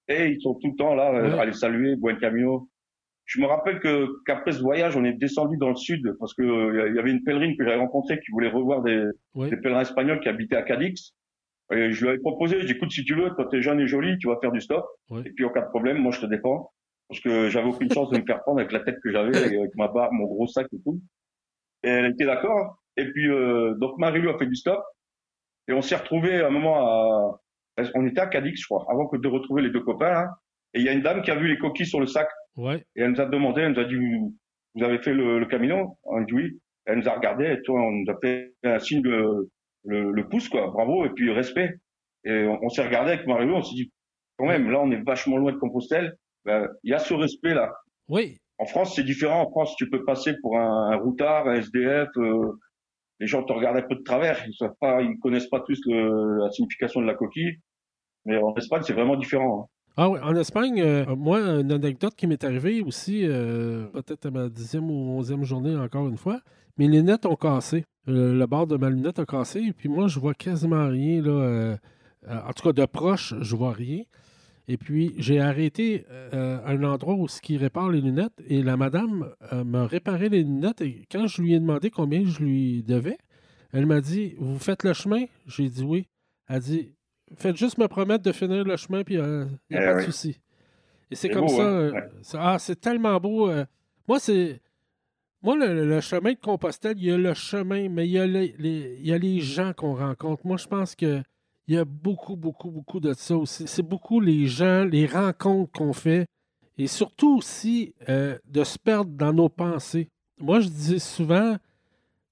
et ils sont tout le temps là euh, à les saluer, Buen Camino. Je me rappelle que qu'après ce voyage, on est descendu dans le sud parce que il y avait une pèlerine que j'avais rencontrée qui voulait revoir des, des, pèlerins espagnols qui habitaient à Cadix. Et je lui avais proposé, j'écoute si tu veux, quand t'es jeune et joli, tu vas faire du stop. Et puis en cas de problème, moi je te défends parce que j'avais aucune chance de me faire prendre avec la tête que j'avais, avec ma barre, mon gros sac et tout. Et elle était d'accord. Et puis euh, donc Marie-Lou a fait du stop et on s'est retrouvé à un moment à, on était à Cadix, je crois, avant que de retrouver les deux copains. Hein. Et il y a une dame qui a vu les coquilles sur le sac. Ouais. Et elle nous a demandé, elle nous a dit, vous, vous avez fait le, le Camino? On a dit oui. Elle nous a regardé et toi, on nous a fait un signe de le, le pouce, quoi. Bravo et puis respect. Et on, s'est regardé avec Marie-Lou, on s'est dit, quand même, là, on est vachement loin de Compostelle. Ben, il y a ce respect-là. Oui. En France, c'est différent. En France, tu peux passer pour un, routard, un SDF. Euh, les gens te regardent un peu de travers. Ils savent pas, ils connaissent pas tous le, la signification de la coquille. Mais en Espagne, c'est vraiment différent. Hein. Ah oui, en Espagne, euh, moi, une anecdote qui m'est arrivée aussi, euh, peut-être à ma dixième ou onzième journée encore une fois, mes lunettes ont cassé. le bord de ma lunette a cassé, et puis moi, je vois quasiment rien. Là, en tout cas, de proche, je vois rien. Et puis, j'ai arrêté euh, un endroit où ce qui répare les lunettes et la madame euh, m'a réparé les lunettes. Et quand je lui ai demandé combien je lui devais, elle m'a dit Vous faites le chemin J'ai dit oui. Elle a dit Faites juste me promettre de finir le chemin, puis il euh, n'y a eh pas de souci. Et c'est comme ça. Hein? ah, c'est tellement beau. moi, c'est. Moi, le, chemin de Compostelle, il y a le chemin, mais il y a il y a les gens qu'on rencontre. Moi, je pense que il y a beaucoup, beaucoup, beaucoup de ça aussi. C'est beaucoup les gens, les rencontres qu'on fait et surtout aussi euh, de se perdre dans nos pensées. Moi, je dis souvent,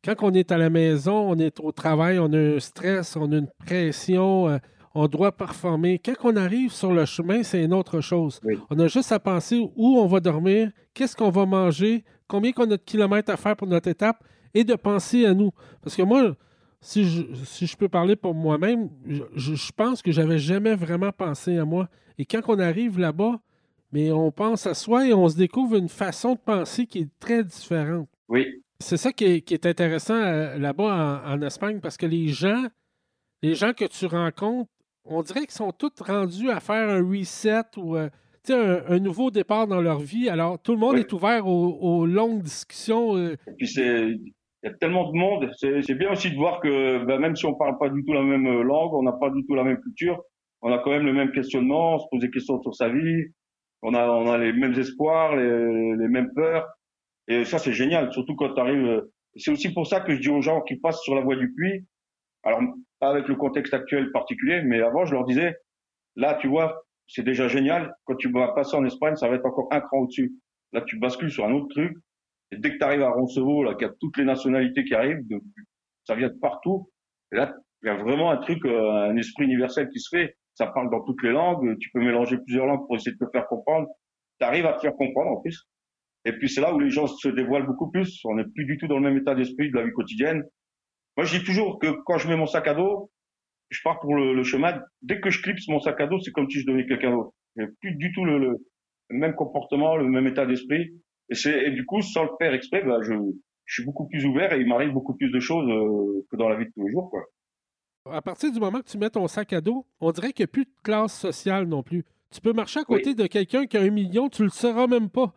quand on est à la maison, on est au travail, on a un stress, on a une pression, euh, on doit performer. Quand on arrive sur le chemin, c'est une autre chose. On a juste à penser où on va dormir, qu'est-ce qu'on va manger, combien qu'on a de kilomètres à faire pour notre étape et de penser à nous. Parce que moi, si je, peux parler pour moi-même, je, pense que j'avais jamais vraiment pensé à moi. Et quand on arrive là-bas, mais on pense à soi et on se découvre une façon de penser qui est très différente. Oui. C'est ça qui est, intéressant euh, là-bas en, Espagne parce que les gens, les gens que tu rencontres, on dirait qu'ils sont tous rendus à faire un reset ou euh, un, un, nouveau départ dans leur vie. Alors, tout le monde est ouvert aux, longues discussions. Et puis, c'est, il y a tellement de monde. C'est, bien aussi de voir que ben, même si on parle pas du tout la même langue, on n'a pas du tout la même culture, on a quand même le même questionnement, on se pose des questions sur sa vie, on a, on a les mêmes espoirs, les, les mêmes peurs. Et ça, c'est génial, surtout quand tu arrives. C'est aussi pour ça que je dis aux gens qui passent sur la voie du puits, alors pas avec le contexte actuel particulier, mais avant, je leur disais, là, tu vois, c'est déjà génial. Quand tu vas passer en Espagne, ça va être encore un cran au-dessus. Là, tu bascules sur un autre truc. Et dès que tu arrives à Roncevaux, là, qu'il y a toutes les nationalités qui arrivent, ça vient de partout. Et là, il y a vraiment un truc, euh, un esprit universel qui se fait. Ça parle dans toutes les langues. Tu peux mélanger plusieurs langues pour essayer de te faire comprendre. Tu arrives à te faire comprendre en plus. Et puis c'est là où les gens se dévoilent beaucoup plus. On n'est plus du tout dans le même état d'esprit de la vie quotidienne. Moi, je dis toujours que quand je mets mon sac à dos, je pars pour le, chemin. Dès que je clipse mon sac à dos, c'est comme si je devenais quelqu'un d'autre. J'ai plus du tout le, le, même comportement, le même état d'esprit. Et du coup, sans le faire exprès, bah, je, je suis beaucoup plus ouvert et il m'arrive beaucoup plus de choses euh, que dans la vie de tous les jours. Quoi. À partir du moment que tu mets ton sac à dos, on dirait qu'il n'y a plus de classe sociale non plus. Tu peux marcher à côté de quelqu'un qui a un million, tu le sauras même pas.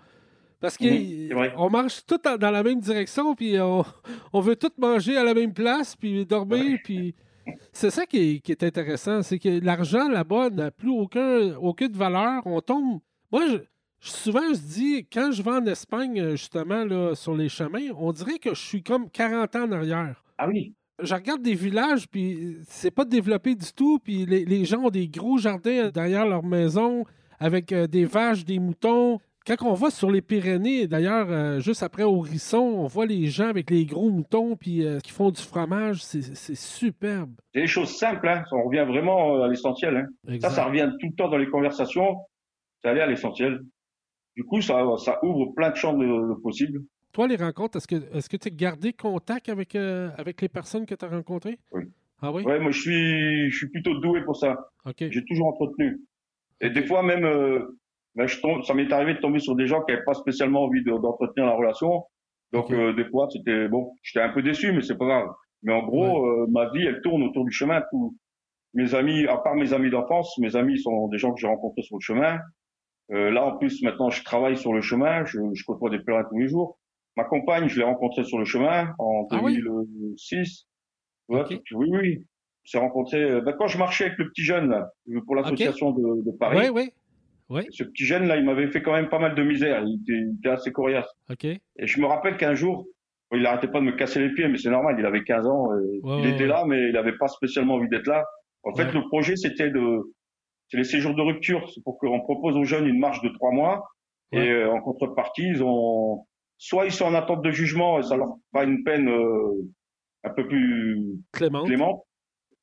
Parce qu'on mhm, marche tout dans la même direction, puis on, veut tout manger à la même place, puis dormir, puis c'est ça qui est, intéressant, c'est que l'argent là-bas n'a plus aucun, aucune valeur. On tombe. Moi, je, souvent, je dis, quand je vais en Espagne, justement, là, sur les chemins, on dirait que je suis comme 40 ans en arrière. Ah oui. Je regarde des villages, puis c'est pas développé du tout, puis les, gens ont des gros jardins derrière leur maison avec euh, des vaches, des moutons. Quand on va sur les Pyrénées, d'ailleurs, euh, juste après Horisson, on voit les gens avec les gros moutons puis euh, qui font du fromage. C'est superbe. C'est des choses simples. Hein. On revient vraiment euh, à l'essentiel. Hein. Ça, ça revient tout le temps dans les conversations. Ça allait à l'essentiel. Du coup, ça, ça ouvre plein de champs de, possibles. Toi, les rencontres, est-ce que est-ce que tu as gardé contact avec, avec les personnes que tu as rencontrées? Oui. Ah oui? Oui, moi, je suis, je suis plutôt doué pour ça. J'ai toujours entretenu. Et des fois, même, je tombe, ça m'est arrivé de tomber sur des gens qui n'avaient pas spécialement envie d'entretenir la relation. Donc euh, des fois, c'était bon, j'étais un peu déçu, mais c'est pas grave. Mais en gros, euh, ma vie, elle tourne autour du chemin. Mes amis, à part mes amis d'enfance, mes amis sont des gens que j'ai rencontrés sur le chemin. Euh, là, en plus, maintenant, je travaille sur le chemin. Je, je côtoie des pèlerins tous les jours. Ma compagne, je l'ai rencontrée sur le chemin en 2006. Ah oui, oui, oui. s'est rencontré ben, quand je marchais avec le petit jeune là, pour l'association de, de, Paris. Oui, oui. Ce petit jeune là, il m'avait fait quand même pas mal de misère. Il était, assez coriace. Et je me rappelle qu'un jour, il n'arrêtait pas de me casser les pieds, mais c'est normal. Il avait 15 ans. il était là, mais il n'avait pas spécialement envie d'être là. En fait, le projet, c'était de, c'est les séjours de rupture. C'est pour qu'on propose aux jeunes une marche de trois mois. Et euh, en contrepartie, ils ont, soit ils sont en attente de jugement et ça leur fera une peine euh, un peu plus clémente. clémente.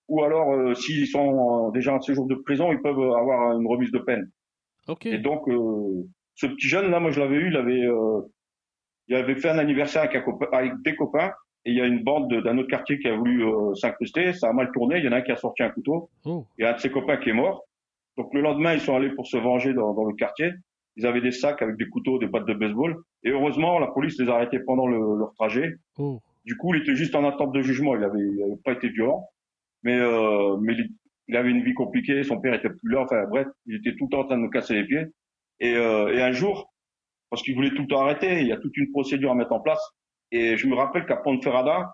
Ou alors, euh, s'ils sont déjà en séjour de prison, ils peuvent avoir une remise de peine. Et donc, ce petit jeune là, moi je l'avais eu, il avait, il avait fait un anniversaire avec, avec, des copains. Et il y a une bande d'un autre quartier qui a voulu s'incruster. Ça a mal tourné. Il y en a un qui a sorti un couteau. Oh. A un de ses copains qui est mort. Donc le lendemain, ils sont allés pour se venger dans, dans le quartier. Ils avaient des sacs avec des couteaux, des battes de baseball. Et heureusement, la police les a arrêtés pendant le, leur trajet. Oh. Du coup, il était juste en attente de jugement. Il avait, il avait pas été violent. Mais, euh, mais il avait une vie compliquée, son père était plus là, enfin bref, il était tout le temps en train de me casser les pieds. Et, euh, et un jour, parce qu'il voulait tout le temps arrêter, il y a toute une procédure à mettre en place. Et je me rappelle qu'à Ponferrada,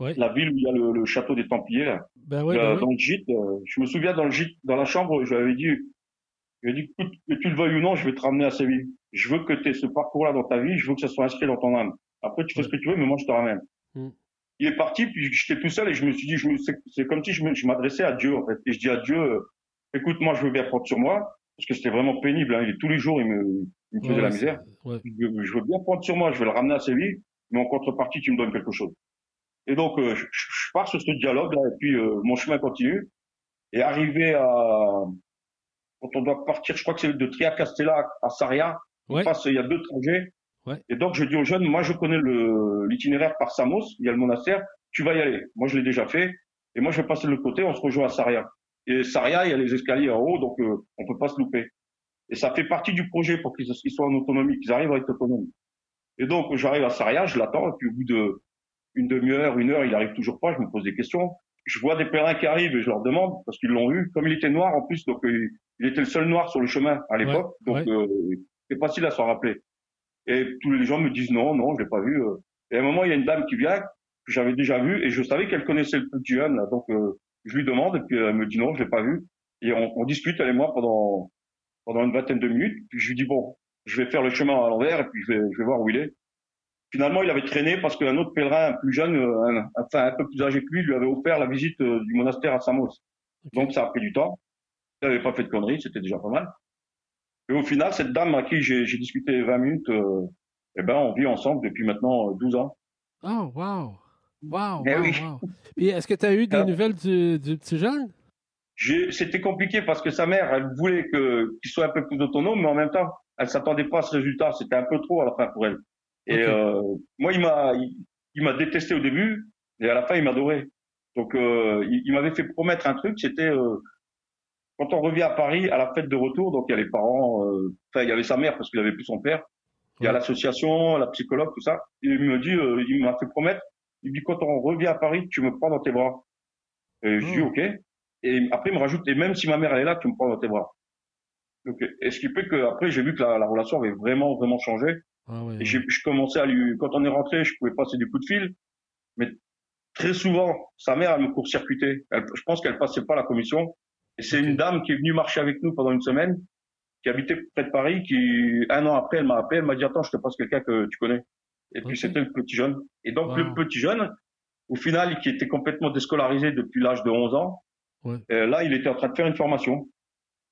ouais. la ville où il y a le, château des Templiers, là, ben ouais, ben dans le gîte, euh, je me souviens dans le gîte, dans la chambre, je lui avais dit, je lui ai dit, que tu le veuilles ou non, je vais te ramener à Séville. Je veux que tu aies ce parcours-là dans ta vie, je veux que ça soit inscrit dans ton âme. Après, tu fais ce que tu veux, mais moi, je te ramène. Mm il est parti, puis j'étais tout seul et je me suis dit, je c'est comme si je m'adressais à Dieu en fait. Et je dis à Dieu, euh, écoute, moi je veux bien prendre sur moi, parce que c'était vraiment pénible. Hein. Tous les jours, il me, il me faisait la misère. Je, veux bien prendre sur moi, je vais le ramener à Séville, mais en contrepartie, tu me donnes quelque chose. Et donc, euh, je, je, pars sur ce dialogue-là, et puis euh, mon chemin continue. Et arrivé à... Quand on doit partir, je crois que c'est de Tria-Castella à Saria, il il y a deux trajets. Et donc, je dis aux jeunes, moi, je connais l'itinéraire par Samos, il y a le monastère, tu vas y aller. Moi, je l'ai déjà fait. Et moi, je vais passer de l'autre côté, on se rejoint à Saria. Et Saria, il y a les escaliers en haut, donc euh, on peut pas se louper. Et ça fait partie du projet pour qu'ils soient en autonomie, qu'ils arrivent à être autonomes. Et donc, j'arrive à Saria, je l'attends, et puis au bout de une demi-heure, une heure, il arrive toujours pas, je me pose des questions. je vois des pèlerins qui arrivent et je leur demande, parce qu'ils l'ont eu, comme il était noir en plus, donc euh, il était le seul noir sur le chemin à l'époque, donc euh, c'est facile à s'en rappeler. Et tous les gens me disent non, non, je l'ai pas vu. Et à un moment, il y a une dame qui vient, que j'avais déjà vue, et je savais qu'elle connaissait le petit jeune, là, donc je lui demande, et puis elle me dit non, je l'ai pas vu. Et on, on, discute, elle et moi, pendant, pendant une vingtaine de minutes, puis je lui dis bon, je vais faire le chemin à l'envers, et puis je vais, je vais voir où il est. Finalement, il avait traîné parce qu'un autre pèlerin plus jeune, euh, un, enfin un peu plus âgé que lui, lui avait offert la visite euh, du monastère à Samos. Donc ça a pris du temps. Il n'avait pas fait de conneries, c'était déjà pas mal. Et au final, cette dame à qui j'ai discuté 20 minutes, euh, eh ben, on vit ensemble depuis maintenant 12 ans. Oh, wow! Wow, eh wow, oui. wow. Et est-ce que tu as eu des Ah. nouvelles du, du petit jeune? C'était compliqué parce que sa mère, elle voulait qu'il soit un peu plus autonome, mais en même temps, elle s'attendait pas à ce résultat. C'était un peu trop à la fin pour elle. Et euh, moi, il m'a il, il m'a détesté au début, et à la fin, il m'adorait. Donc, euh, il, il m'avait fait promettre un truc. C'était euh, quand on revient à Paris à la fête de retour. Donc, il y a les parents. euh, Enfin, il y avait sa mère parce qu'il avait plus son père. Il y a l'association, la psychologue, tout ça. Et il me dit, euh, il m'a fait promettre. Il me dit quand on revient à Paris, tu me prends dans tes bras. Et je dis Oh. ok. Et après, il me rajoute, et même si ma mère elle est là, tu me prends dans tes bras. Donc, et ce qui fait que après, j'ai vu que la, la relation avait vraiment, vraiment changé. Ah ouais, Et je commençais à lui, quand on est rentré, je pouvais passer des coups de fil. Mais très souvent, sa mère, elle me court-circuitait. Je pense qu'elle passait pas la commission. Et c'est une dame qui est venue marcher avec nous pendant une semaine, qui habitait près de Paris, qui, un an après, elle m'a appelé, elle m'a dit, attends, je te passe quelqu'un que tu connais. Et puis c'était le petit jeune. Et donc, Wow. le petit jeune, au final, qui était complètement déscolarisé depuis l'âge de 11 ans, Ouais. euh, là, il était en train de faire une formation.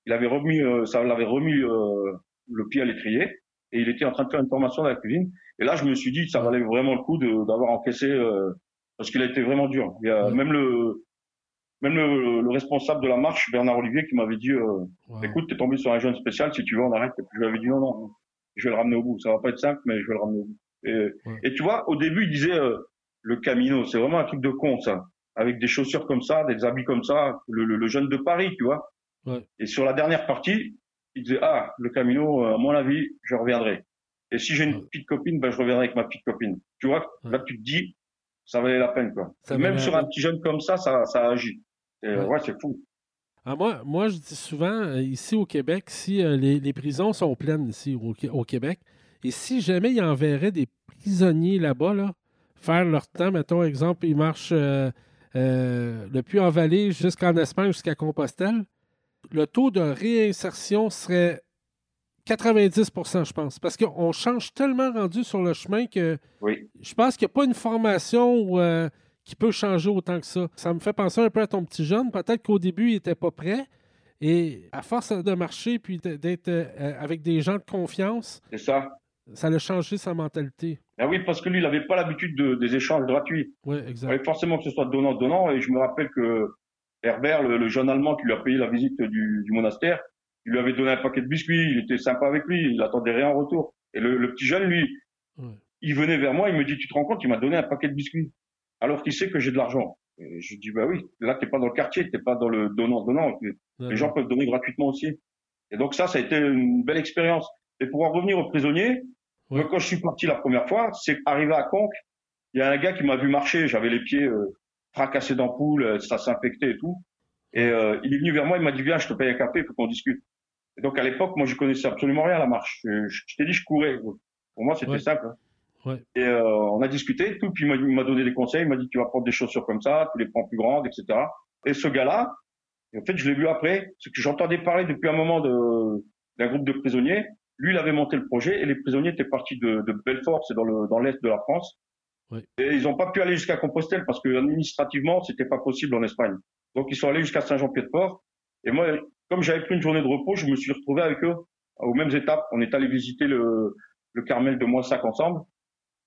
Il avait remis, euh, ça l'avait remis euh, le pied à l'étrier, et il était en train de faire une formation dans la cuisine. Et là, je me suis dit, ça valait vraiment le coup d'avoir encaissé, euh, parce qu'il a été vraiment dur. Il y a Ouais. même le, même le, le responsable de la marche, Bernard Olivier, qui m'avait dit, euh, Wow. écoute, t'es tombé sur un jeune spécial, si tu veux, on arrête. Et puis je lui avais dit, non, non, je vais le ramener au bout. Ça va pas être simple, mais je vais le ramener au bout. Et, Ouais. et tu vois, au début, il disait, euh, le Camino, c'est vraiment un truc de con, ça. Avec des chaussures comme ça, des habits comme ça, le, le- le jeune de Paris, tu vois. Ouais. Et sur la dernière partie, il disait, ah, le Camino, euh, à mon avis, je reviendrai. Et si j'ai une petite copine, ben, je reviendrai avec ma petite copine. Tu vois, là, tu te dis, ça valait la peine, quoi. Ça Même sur un petit jeune comme ça, ça, ça agit. Et, Ouais. ouais, c'est fou. Ah, moi, moi, je dis souvent, euh, ici au Québec, si euh, les, les prisons sont pleines ici au, Qué- au Québec, et si jamais ils enverraient des prisonniers là-bas, là, faire leur temps, mettons, exemple, ils marchent euh, euh, le Puy-en-Vallée jusqu'en Espagne, jusqu'à Compostelle, le taux de réinsertion serait 90% je pense. Parce qu'on change tellement rendu sur le chemin que Oui. je pense qu'il n'y a pas une formation où, euh, qui peut changer autant que ça. Ça me fait penser un peu à ton petit jeune. Peut-être qu'au début, il n'était pas prêt. Et à force de marcher puis d'être euh, avec des gens de confiance, C'est ça. ça a changé sa mentalité. Ah oui, parce que lui, il n'avait pas l'habitude de- des échanges gratuits. Oui, Il exact. fallait forcément que ce soit donnant-donnant. Et je me rappelle que Herbert, le, le jeune Allemand qui lui a payé la visite du, du monastère, il lui avait donné un paquet de biscuits. Il était sympa avec lui. Il attendait rien en retour. Et le, le petit jeune, lui, Ouais. il venait vers moi. Il me dit, tu te rends compte, il m'a donné un paquet de biscuits. Alors qu'il sait que j'ai de l'argent. Et je dis, bah oui, là, t'es pas dans le quartier, t'es pas dans le donnant-donnant. Les gens peuvent donner gratuitement aussi. Et donc ça, ça a été une belle expérience. Et pour en revenir aux prisonniers, Ouais. moi, quand je suis parti la première fois, c'est arrivé à Conques, il y a un gars qui m'a vu marcher, j'avais les pieds euh, fracassés d'ampoules, euh, ça s'infectait et tout. Et euh, il est venu vers moi, il m'a dit viens, je te paye un café, il faut qu'on discute. Et donc à l'époque, moi je connaissais absolument rien à la marche. Je, je- je t'ai dit, je courais. Pour moi, c'était Ouais. simple. hein. Ouais. Et euh, on a discuté, et tout, puis il m'a- donné des conseils, il m'a dit tu vas prendre des chaussures comme ça, tu les prends plus grandes, etc. Et ce gars-là, en fait, je l'ai vu après, c'est que j'entendais parler depuis un moment de d'un groupe de prisonniers. Lui, il avait monté le projet et les prisonniers étaient partis de, de Belfort, c'est dans le dans l'est de la France. Et ils n'ont pas pu aller jusqu'à Compostelle parce que administrativement, c'était pas possible en Espagne. Donc ils sont allés jusqu'à Saint-Jean-Pied-de-Port. Et moi, comme j'avais pris une journée de repos, je me suis retrouvé avec eux aux mêmes étapes. On est allé visiter le le Carmel de Moissac ensemble.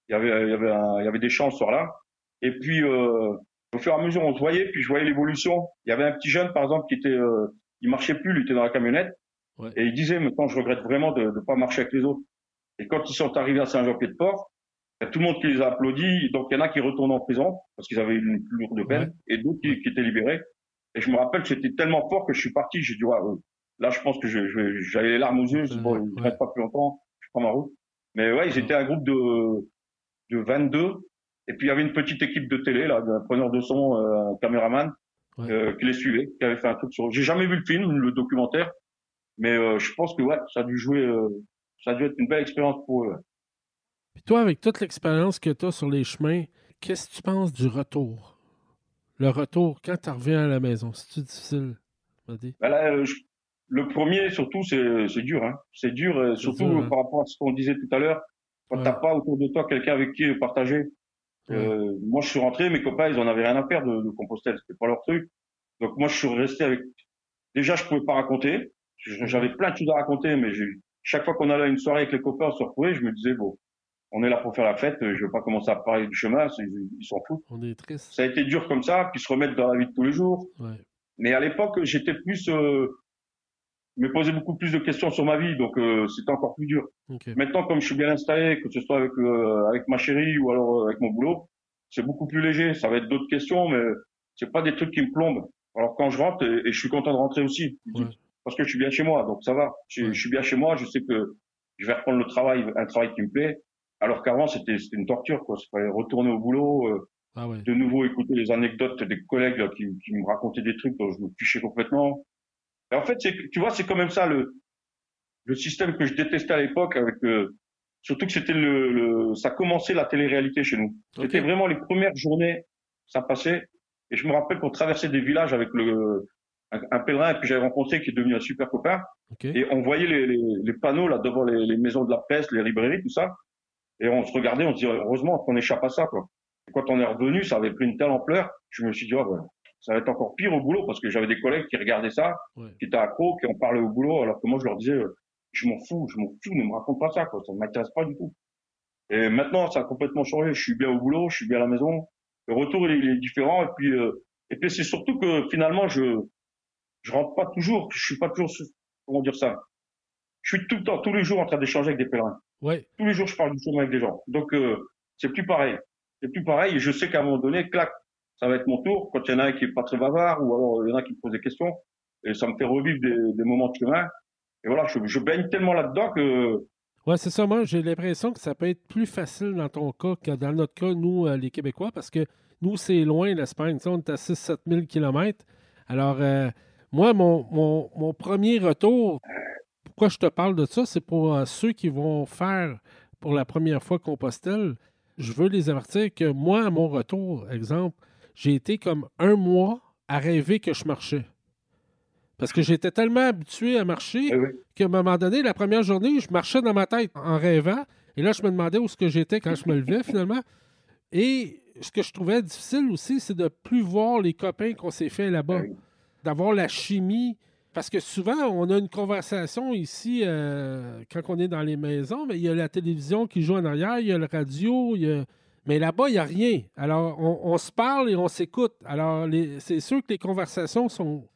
Il y avait il y avait un- il y avait des champs ce soir-là. Et puis euh, au fur et à mesure, on se voyait, puis je voyais l'évolution. Il y avait un petit jeune, par exemple, qui était, euh, il marchait plus, il était dans la camionnette, Ouais. et il disait, maintenant, je regrette vraiment de ne pas marcher avec les autres. Et quand ils sont arrivés à Saint-Jean-Pied-de-Port, il y a tout le monde qui les a applaudis. Donc il y en a qui retournent en prison parce qu'ils avaient une plus lourde peine, et d'autres qui, qui étaient libérés. Et je me rappelle que c'était tellement fort que je suis parti. J'ai dit, ouais, euh, là, je pense que je- je- j'avais les larmes aux yeux. Je dis, bon, Ouais. reste pas plus longtemps, je prends ma route. Mais ouais, ils étaient un groupe de de 22 Et puis il y avait une petite équipe de télé, là, un preneur de son, un caméraman, qui les suivait, qui avait fait un truc sur. J'ai jamais vu le film, le documentaire, mais je pense que ouais, ça a dû jouer, ça a dû être une belle expérience pour eux. Puis toi, avec toute l'expérience que tu as sur les chemins, qu'est-ce que tu penses du retour? Le retour, quand tu reviens à la maison, c'est-tu difficile? Ben là, le premier, surtout, c'est dur. Hein. C'est dur, euh, surtout hein. par rapport à ce qu'on disait tout à l'heure. Quand tu t'as pas autour de toi quelqu'un avec qui partager. Euh, moi, je suis rentré, mes copains, ils en avaient rien à faire de, de Compostelle. C'était pas leur truc. Donc moi, je suis resté avec. Déjà, je pouvais pas raconter. J'avais plein de choses à raconter, mais chaque fois qu'on allait à une soirée avec les copains, on se retrouvait, je me disais bon, on est là pour faire la fête. Je vais pas commencer à parler du chemin. Ils s'en foutent. On est triste. Ça a été dur comme ça, puis se remettre dans la vie de tous les jours. Ouais. Mais à l'époque, j'étais plus, euh, me posais beaucoup plus de questions sur ma vie, donc euh, c'était encore plus dur. Maintenant, comme je suis bien installé, que ce soit avec euh, avec ma chérie ou alors avec mon boulot, c'est beaucoup plus léger. Ça va être d'autres questions, mais c'est pas des trucs qui me plombent. Alors quand je rentre, et, je suis content de rentrer aussi, parce que je suis bien chez moi, donc ça va. Je, je, suis bien chez moi, je sais que je vais reprendre le travail, un travail qui me plaît. Alors qu'avant, c'était une torture, quoi. fallait retourner au boulot, euh, ah ouais. de nouveau écouter les anecdotes des collègues qui, qui, me racontaient des trucs dont je me fichais complètement. Et en fait, tu vois, c'est quand même ça le, le système que je détestais à l'époque, avec euh, surtout que c'était le, le, ça commençait la télé-réalité chez nous. C'était vraiment les premières journées, ça passait. Et je me rappelle qu'on traversait des villages avec le un, pèlerin que j'avais rencontré qui est devenu un super copain. Et on voyait les, les, les panneaux là devant les, les, maisons de la presse, les librairies, tout ça. Et on se regardait, on se disait heureusement qu'on échappe à ça quoi. Et quand on est revenu, ça avait pris une telle ampleur, je me suis dit, oh, ça va être encore pire au boulot parce que j'avais des collègues qui regardaient ça, qui étaient accros, qui en parlaient au boulot, alors que moi je leur disais, euh, je m'en fous, je m'en fous, ne me raconte pas ça, quoi, ça ne m'intéresse pas du tout. Et maintenant, ça a complètement changé. Je suis bien au boulot, je suis bien à la maison. Le retour il est, différent. Et puis, euh, et puis c'est surtout que finalement, je je rentre pas toujours, je suis pas toujours, comment dire ça. Je suis tout le temps, tous les jours en train d'échanger avec des pèlerins. Ouais. Tous les jours, je parle du chemin avec des gens. Donc, euh, c'est plus pareil c'est plus pareil. Et je sais qu'à un moment donné, clac, ça va être mon tour. Quand il y en a un qui est pas très bavard, ou alors il y en a qui me pose des questions, et ça me fait revivre des, des moments de chemin. Et voilà, je, je baigne tellement là-dedans que. Ouais, c'est ça. Moi, j'ai l'impression que ça peut être plus facile dans ton cas que dans notre cas, nous, euh, les Québécois, parce que nous, c'est loin l'Espagne. On est à 6-7 000 km. Alors, euh, moi, mon, mon, mon, premier retour, pourquoi je te parle de ça, c'est pour euh, ceux qui vont faire pour la première fois Compostelle je veux les avertir que moi, à mon retour, exemple, j'ai été comme un mois à rêver que je marchais. Parce que j'étais tellement habitué à marcher eh qu'à un moment donné, la première journée, je marchais dans ma tête en rêvant. Et là, je me demandais où ce que j'étais quand je me levais finalement. Et ce que je trouvais difficile aussi, c'est de plus voir les copains qu'on s'est fait là-bas. Eh D'avoir la chimie parce que souvent, on a une conversation ici euh, quand on est dans les maisons, mais il y a la télévision qui joue en arrière, il y a le radio, mais là-bas, il n'y a rien. Alors, on, se parle et on s'écoute. Alors, c'est sûr que les conversations sont.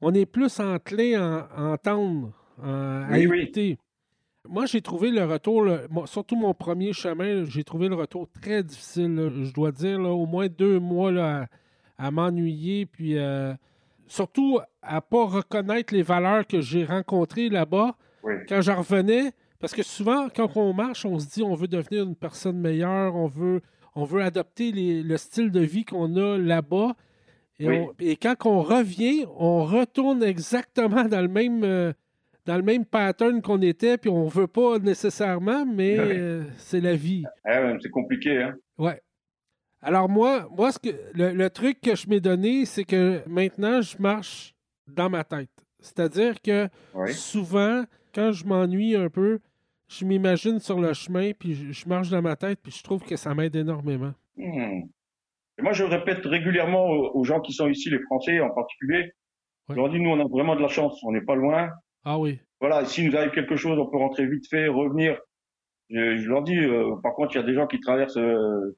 On est plus enclin à, entendre, à, écouter. Moi, j'ai trouvé le retour, surtout mon premier chemin, j'ai trouvé le retour très difficile. je dois dire, au moins deux mois à, m'ennuyer. Puis. Euh, surtout à pas reconnaître les valeurs que j'ai rencontrées là-bas quand j'en revenais. Parce que souvent, quand on marche, on se dit on veut devenir une personne meilleure, on veut, on veut adopter le style de vie qu'on a là-bas. Et, quand on revient, on retourne exactement dans le même, euh, dans le même pattern qu'on était, puis on veut pas nécessairement, mais euh, c'est la vie. Ah c'est compliqué, hein? Ouais. Alors moi, moi ce que, le, truc que je m'ai donné, c'est que maintenant, je marche dans ma tête. C'est-à-dire que souvent, quand je m'ennuie un peu, je m'imagine sur le chemin, puis je, marche dans ma tête, puis je trouve que ça m'aide énormément. Hmm. moi, je répète régulièrement aux, gens qui sont ici, les Français en particulier, je leur dis, nous, on a vraiment de la chance, on n'est pas loin. Ah oui. Voilà, s'il nous arrive quelque chose, on peut rentrer vite fait, revenir. Je, leur dis, euh, par contre, il y a des gens qui traversent euh,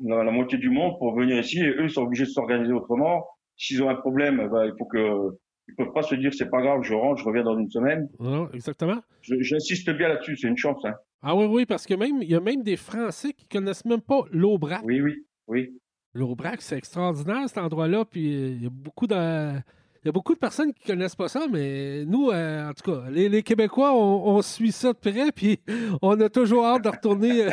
la, moitié du monde pour venir ici et eux sont obligés de s'organiser autrement. S'ils ont un problème, bah, il faut que ils peuvent pas se dire c'est pas grave, je rentre, je reviens dans une semaine. Non, exactement. J'insiste bien là-dessus, c'est une chance. Hein. Ah oui, oui, parce que même il y a même des Français qui connaissent même pas l'Aubrac. Oui, oui, oui. L'Aubrac, c'est extraordinaire cet endroit-là, puis il y a beaucoup de il y a beaucoup de personnes qui connaissent pas ça, mais nous, euh, en tout cas, les, Québécois, on, suit ça de près, puis on a toujours hâte de retourner.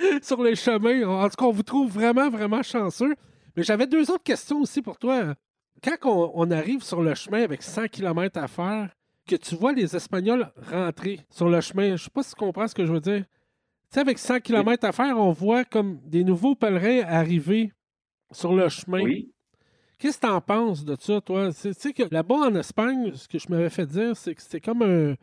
Sur les chemins. En tout cas, on vous trouve vraiment, vraiment chanceux. Mais j'avais deux autres questions aussi pour toi. Quand on, arrive sur le chemin avec 100 km à faire, que tu vois les Espagnols rentrer sur le chemin, je sais pas si tu comprends ce que je veux dire. Tu sais, avec 100 km à faire, on voit comme des nouveaux pèlerins arriver sur le chemin. Oui. Qu'est-ce que tu en penses de ça, toi? Tu sais que là-bas en Espagne, ce que je m'avais fait dire, c'est que c'était comme un,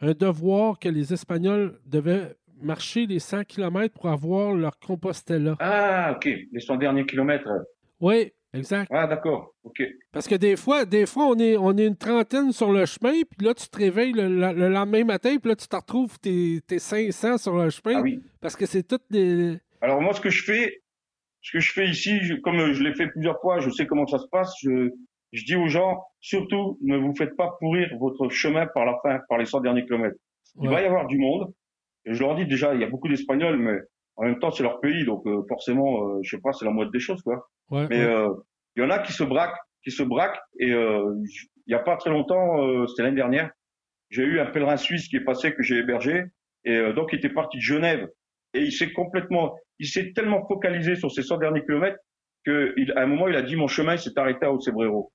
un, devoir que les Espagnols devaient marcher les 100 km pour avoir leur Compostela. Ah, OK. Les 100 derniers kilomètres. Oui, exact. Ah, d'accord. OK. Parce que des fois, des fois on, est, on est une trentaine sur le chemin, puis là, tu te réveilles le, lendemain matin, puis là, tu te retrouves tes, tes 500 sur le chemin. Ah oui. Parce que c'est toutes les. Alors, moi, ce que je fais, ce que je fais ici, comme je l'ai fait plusieurs fois, je sais comment ça se passe. Je, je dis aux gens, surtout, ne vous faites pas pourrir votre chemin par la fin, par les 100 derniers kilomètres. Il va y avoir du monde. Et je leur dis déjà, il y a beaucoup d'Espagnols, mais en même temps, c'est leur pays, donc euh, forcément, euh, je sais pas, c'est la moitié des choses, quoi. mais euh, il y en a qui se braquent, qui se braquent. Et il y a pas très longtemps, c'était l'année dernière, j'ai eu un pèlerin suisse qui est passé que j'ai hébergé, et donc il était parti de Genève, et il s'est complètement, il s'est tellement focalisé sur ces 100 derniers kilomètres qu'à un moment, il a dit mon chemin s'est arrêté à Ocebrero.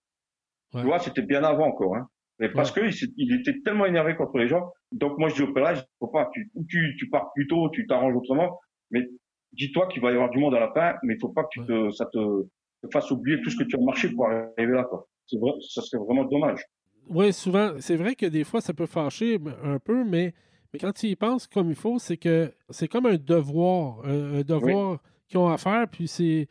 Tu vois, c'était bien avant encore. Hein. Mais parce que il, était tellement énervé contre les gens. Donc moi je dis au pèlerin, faut pas, tu, tu, tu pars plus tôt, tu t'arranges autrement. Mais dis-toi qu'il va y avoir du monde à la fin, mais il faut pas que tu te, ça te, te, fasse oublier tout ce que tu as marché pour arriver là. Quoi. Vrai, ça serait vraiment dommage. Oui, souvent, c'est vrai que des fois ça peut fâcher un peu, mais, mais quand tu y penses comme il faut, c'est que c'est comme un devoir, un, devoir qu'ils ont à faire. Puis c'est,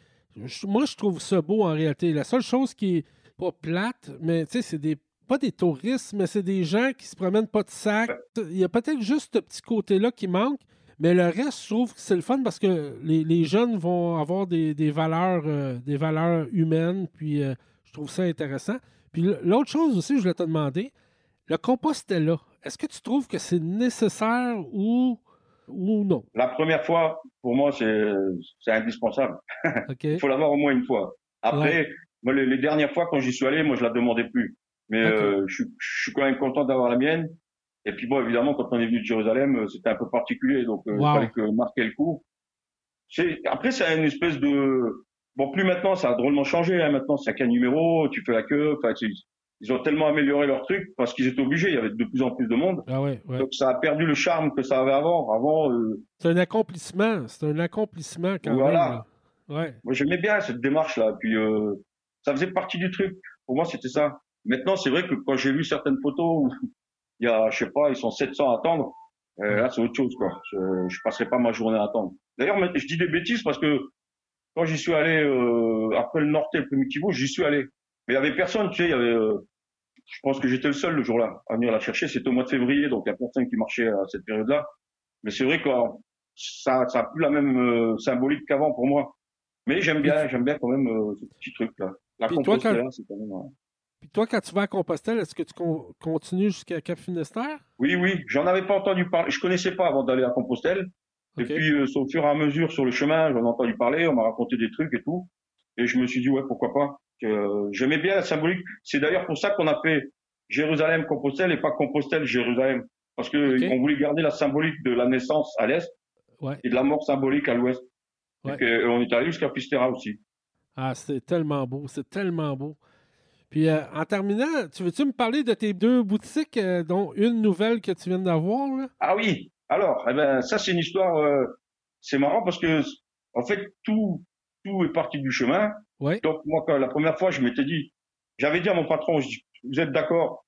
moi je trouve ça beau en réalité. La seule chose qui est pas plate, mais tu sais, c'est des pas des touristes, mais c'est des gens qui se promènent pas de sac. Il y a peut-être juste ce petit côté-là qui manque, mais le reste, je trouve que c'est le fun parce que les, jeunes vont avoir des, valeurs, euh, des valeurs humaines, puis euh, je trouve ça intéressant. Puis l'autre chose aussi, je voulais te demander, le compost est là. Est-ce que tu trouves que c'est nécessaire ou, ou non? La première fois, pour moi, c'est indispensable. Il faut l'avoir au moins une fois. Après, moi, les, les, dernières fois, quand j'y suis allé, moi, je la demandais plus. Mais euh, je, je, suis quand même content d'avoir la mienne. Et puis bon, évidemment, quand on est venu de Jérusalem, euh, c'était un peu particulier, donc euh, il fallait que marquer le coup. Après, c'est une espèce de bon, plus maintenant, ça a drôlement changé. Hein. Maintenant, c'est qu'un numéro, tu fais la queue. Enfin, ils ont tellement amélioré leur truc parce qu'ils étaient obligés. Il y avait de plus en plus de monde. Ah ouais, ouais. Donc ça a perdu le charme que ça avait avant. Avant. Euh... C'est un accomplissement. C'est un accomplissement quand voilà. même. Ouais. Moi, j'aimais bien cette démarche là. Puis euh, ça faisait partie du truc. Pour moi, c'était ça. Maintenant, c'est vrai que quand j'ai vu certaines photos où il y a, je sais pas, ils sont 700 à attendre, euh, là, c'est autre chose, quoi. Je, je passerai pas ma journée à attendre. D'ailleurs, je dis des bêtises parce que quand j'y suis allé, euh, après le Norte et le Primitivo, j'y suis allé. Mais il y avait personne, tu sais, il y avait, euh, je pense que j'étais le seul le jour-là à venir la chercher. C'était au mois de février, donc il y a personne qui marchait à cette période-là. Mais c'est vrai que ça, ça a plus la même euh, symbolique qu'avant pour moi. Mais j'aime bien, j'aime bien quand même ce petit truc-là. La Compostelle, c'est quand même. Puis toi, quand tu vas à Compostelle, est-ce que tu continues jusqu'à Cap Finistère? Oui, oui. J'en avais pas entendu parler. Je connaissais pas avant d'aller à Compostelle. Et puis, euh, au fur et à mesure, sur le chemin, j'en ai entendu parler. On m'a raconté des trucs et tout. Et je me suis dit, ouais, pourquoi pas. Euh, J'aimais bien la symbolique. C'est d'ailleurs pour ça qu'on a fait Jérusalem-Compostelle et pas Compostelle-Jérusalem. Parce que on voulait garder la symbolique de la naissance à l'est et de la mort symbolique à l'ouest. Ouais. Et on est allé jusqu'à Pistera aussi. Ah, c'est tellement beau, c'est tellement beau. Puis euh, en terminant, tu veux-tu me parler de tes deux boutiques, euh, dont une nouvelle que tu viens d'avoir? Ah oui. Alors, eh ben, ça c'est une histoire. Euh, c'est marrant parce que en fait tout tout est parti du chemin. Ouais. Donc moi, quand, la première fois, je m'étais dit, j'avais dit à mon patron, je dis, vous êtes d'accord,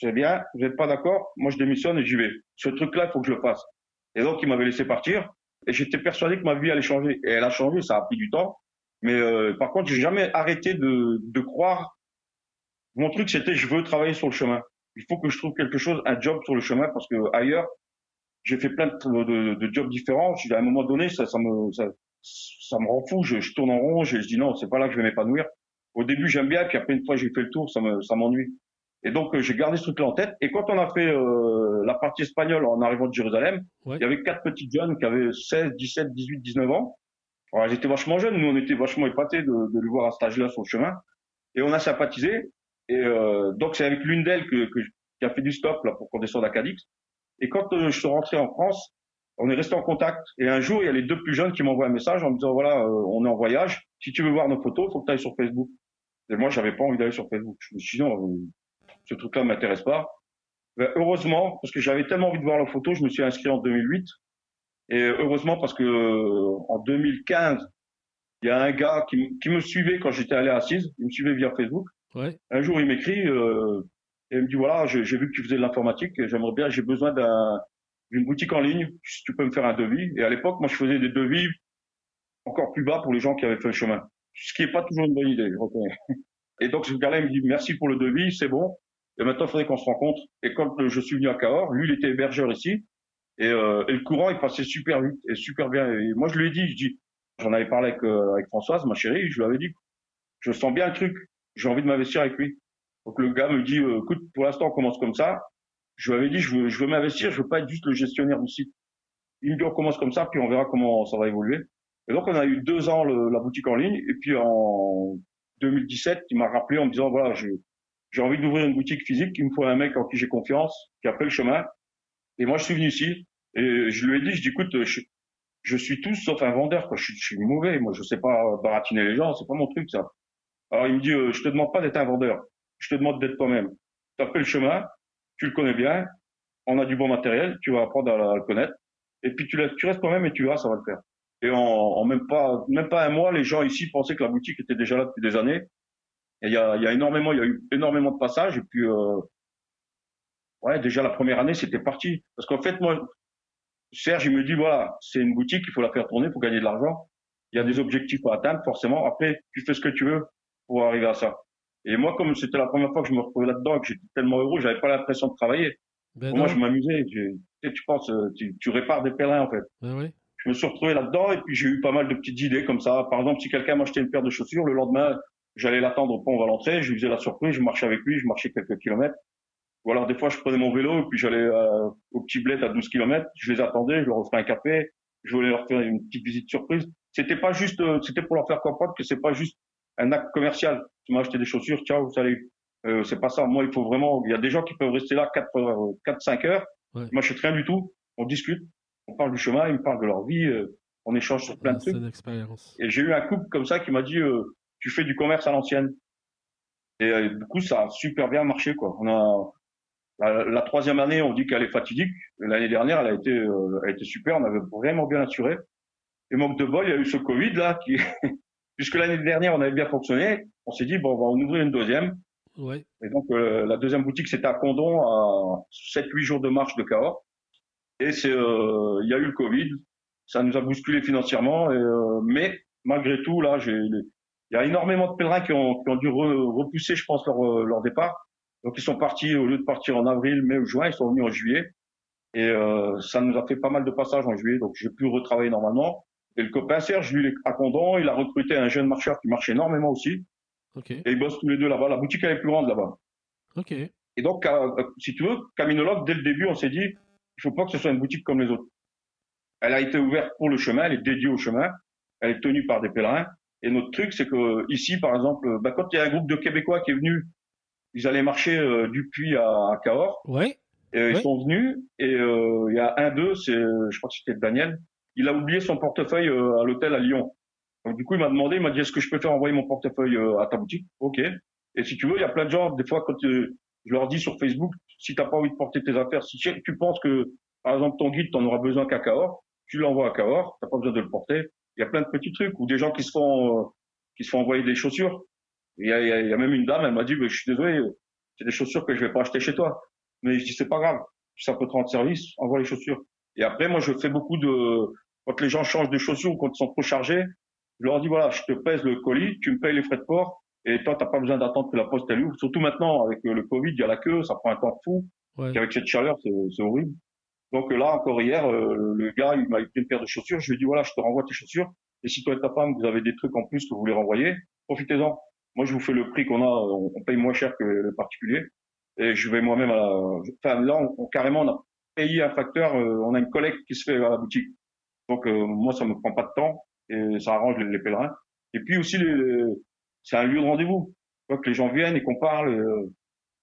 c'est bien. Vous n'êtes pas d'accord, moi je démissionne et j'y vais. Ce truc-là, il faut que je le fasse. Et donc il m'avait laissé partir. Et j'étais persuadé que ma vie allait changer. Et elle a changé, ça a pris du temps. Mais par contre, j'ai jamais arrêté de, de croire mon truc, c'était je veux travailler sur le chemin. Il faut que je trouve quelque chose, un job sur le chemin, parce que ailleurs, j'ai fait plein de, de, jobs différents. À un moment donné, ça, ça me, ça, ça, me rend fou. Je, je, tourne en rond. Je, je dis non, c'est pas là que je vais m'épanouir. Au début, j'aime bien, puis après une fois j'ai fait le tour, ça me, ça m'ennuie. Et donc euh, j'ai gardé ce truc-là en tête. Et quand on a fait euh, la partie espagnole en arrivant de Jérusalem, il y avait quatre petits jeunes qui avaient 16, 17, 18, 19 ans. Alors, ils étaient vachement jeunes. Nous, on était vachement épatés de, de les voir à cet âge-là sur le chemin. Et on a sympathisé. Et euh, donc c'est avec l'une d'elles que, que qui a fait du stop là pour qu'on descende à Cadix. Et quand euh, je suis rentré en France, on est resté en contact. Et un jour, il y a les deux plus jeunes qui m'envoient un message en me disant voilà, euh, on est en voyage. Si tu veux voir nos photos, faut que tu ailles sur Facebook. Et moi, j'avais pas envie d'aller sur Facebook. Je me suis dit non, euh, ce truc-là m'intéresse pas. Ben, heureusement, parce que j'avais tellement envie de voir leurs photos, je me suis inscrit en 2008. Et heureusement parce que euh, en 2015, il y a un gars qui, qui me suivait quand j'étais allé à Assise. Il me suivait via Facebook. Un jour, il m'écrit euh, et il me dit voilà, j'ai vu que tu faisais de l'informatique. J'aimerais bien, j'ai besoin d'un d'une boutique en ligne. Si tu peux me faire un devis. Et à l'époque, moi, je faisais des devis encore plus bas pour les gens qui avaient fait le chemin. Ce qui est pas toujours une bonne idée, je reconnais. Et donc, ce gars-là, il me dit merci pour le devis, c'est bon. Et maintenant, il faudrait qu'on se rencontre. Et quand euh, je suis venu à Cahors, lui, il était hébergeur ici. Et, euh, et le courant, il passait super vite et super bien. Et moi, je lui ai dit, je dis, j'en avais parlé avec, euh, avec Françoise, ma chérie, je lui avais dit, je sens bien le truc. J'ai envie de m'investir avec lui. Donc le gars me dit, euh, écoute, pour l'instant, on commence comme ça. Je lui avais dit, je veux, je veux m'investir, je veux pas être juste le gestionnaire du site. Il me dit, on commence comme ça, puis on verra comment ça va évoluer. Et donc, on a eu deux ans le- la boutique en ligne. Et puis, en 2017, il m'a rappelé en me disant, voilà, j'ai envie d'ouvrir une boutique physique. Il me faut un mec en qui j'ai confiance, qui a fait le chemin. Et moi, je suis venu ici. Et je lui ai dit, je dis, écoute, je, suis tout sauf un vendeur, quoi. Je, je suis mauvais. Moi, je sais pas baratiner les gens. C'est pas mon truc, ça. Alors, il me dit, euh, je te demande pas d'être un vendeur. Je te demande d'être toi-même. Tu as fait le chemin. Tu le connais bien. On a du bon matériel. Tu vas apprendre à, le connaître. Et puis, tu, tu restes toi-même et tu verras, ça va le faire. Et en, en même pas, même pas un mois, les gens ici pensaient que la boutique était déjà là depuis des années. Il y a, y a énormément, il y a eu énormément de passages. Et puis, euh, ouais, déjà la première année, c'était parti. Parce qu'en fait, moi, Serge, il me dit, voilà, c'est une boutique, il faut la faire tourner, faut gagner de l'argent. Il y a des objectifs à atteindre, forcément. Après, tu fais ce que tu veux pour arriver à ça. Et moi, comme c'était la première fois que je me retrouvais là-dedans et que j'étais tellement heureux, j'avais pas l'impression de travailler. Ben moi, je m'amusais. Tu, sais, tu penses, euh, tu, tu répares des pèlerins, en fait Ben oui. je me suis retrouvé là-dedans et puis j'ai eu pas mal de petites idées comme ça. Par exemple, si quelqu'un m'achetait une paire de chaussures, le lendemain, j'allais l'attendre au pont Valentré, je lui faisais la surprise, je marchais avec lui, je marchais quelques kilomètres. Ou alors des fois, je prenais mon vélo et puis j'allais euh, au petit bled à 12 kilomètres, je les attendais, je leur offrais un café, je voulais leur faire une petite visite surprise. C'était pas juste, euh, c'était pour leur faire comprendre que c'est pas juste un acte commercial. Tu m'as acheté des chaussures, ciao, salut. Euh, c'est pas ça. Moi, il faut vraiment. Il y a des gens qui peuvent rester là 4 heures, 4 5 heures. Ouais. Moi, je rien du tout. On discute, on parle du chemin, ils me parlent de leur vie, euh, on échange sur plein de C'est trucs. expérience. Et j'ai eu un couple comme ça qui m'a dit euh, tu fais du commerce à l'ancienne. Et euh, du coup, ça a super bien marché quoi. On a la, la troisième année, on dit qu'elle est fatidique. L'année dernière, elle a été, euh, elle a été super. On avait vraiment bien assuré. Et manque de bol, il y a eu ce Covid là qui, puisque l'année dernière on avait bien fonctionné, on s'est dit bon, on va en ouvrir une deuxième. Ouais. Et donc euh, la deuxième boutique c'était à Condon, à 7-8 jours de marche de Cahors. Et c'est, euh, il y a eu le Covid, ça nous a bousculé financièrement. Et, euh, mais malgré tout, là, il y a énormément de pèlerins qui ont, qui ont dû re- repousser, je pense, leur, euh, leur départ. Donc ils sont partis au lieu de partir en avril, mai ou juin, ils sont venus en juillet. Et euh, ça nous a fait pas mal de passages en juillet, donc j'ai pu retravailler normalement. Et le copain Serge, lui, à Condon, il a recruté un jeune marcheur qui marche énormément aussi. Et ils bossent tous les deux là-bas. La boutique elle est plus grande là-bas. OK. Et donc, euh, si tu veux, Caminologue, dès le début, on s'est dit, il faut pas que ce soit une boutique comme les autres. Elle a été ouverte pour le chemin, elle est dédiée au chemin, elle est tenue par des pèlerins. Et notre truc, c'est que ici, par exemple, bah, quand il y a un groupe de Québécois qui est venu, ils allaient marcher euh, du Puy à, à Cahors. Ouais. Et ils sont venus et euh, il y a un d'eux, c'est, je crois que c'était Daniel, il a oublié son portefeuille euh, à l'hôtel à Lyon. Donc du coup, il m'a demandé, il m'a dit, est-ce que je peux faire envoyer mon portefeuille euh, à ta boutique? Ok. Et si tu veux, il y a plein de gens, des fois, quand euh, je leur dis sur Facebook, si t'as pas envie de porter tes affaires, si tu tu penses que, par exemple, ton guide, t'en auras besoin qu'à Cahors, tu l'envoies à Cahors, t'as pas besoin de le porter. Il y a plein de petits trucs, ou des gens qui se font, euh, qui se font envoyer des chaussures. Il y a, il y a- même une dame, elle m'a dit, je suis désolé, c'est des chaussures que je vais pas acheter chez toi. Mais je dis, c'est pas grave ça peut te rendre service, envoie les chaussures. Et après, moi, je fais beaucoup de, quand les gens changent de chaussures ou quand ils sont trop chargés, je leur dis, voilà, je te pèse le colis, tu me payes les frais de port, et toi, t'as pas besoin d'attendre que la poste elle ouvre. Surtout maintenant, avec euh, le Covid, il y a la queue, ça prend un temps fou. Ouais. Et avec cette chaleur, c'est horrible. Donc euh, là, encore hier, euh, le gars, il m'a pris une paire de chaussures. Je lui ai dit, voilà, je te renvoie tes chaussures. Et si toi et ta femme, vous avez des trucs en plus que vous voulez renvoyer, profitez-en. Moi, je vous fais le prix qu'on a, on, on paye moins cher que les particuliers. Et je vais moi-même à la... Enfin, là, on, on- carrément, on a payé un facteur, euh, on a une collecte qui se fait à la boutique. Donc, euh, moi, ça me prend pas de temps et ça arrange les, les pèlerins. Et puis aussi, c'est un lieu de rendez-vous. Que les gens viennent et qu'on parle, euh,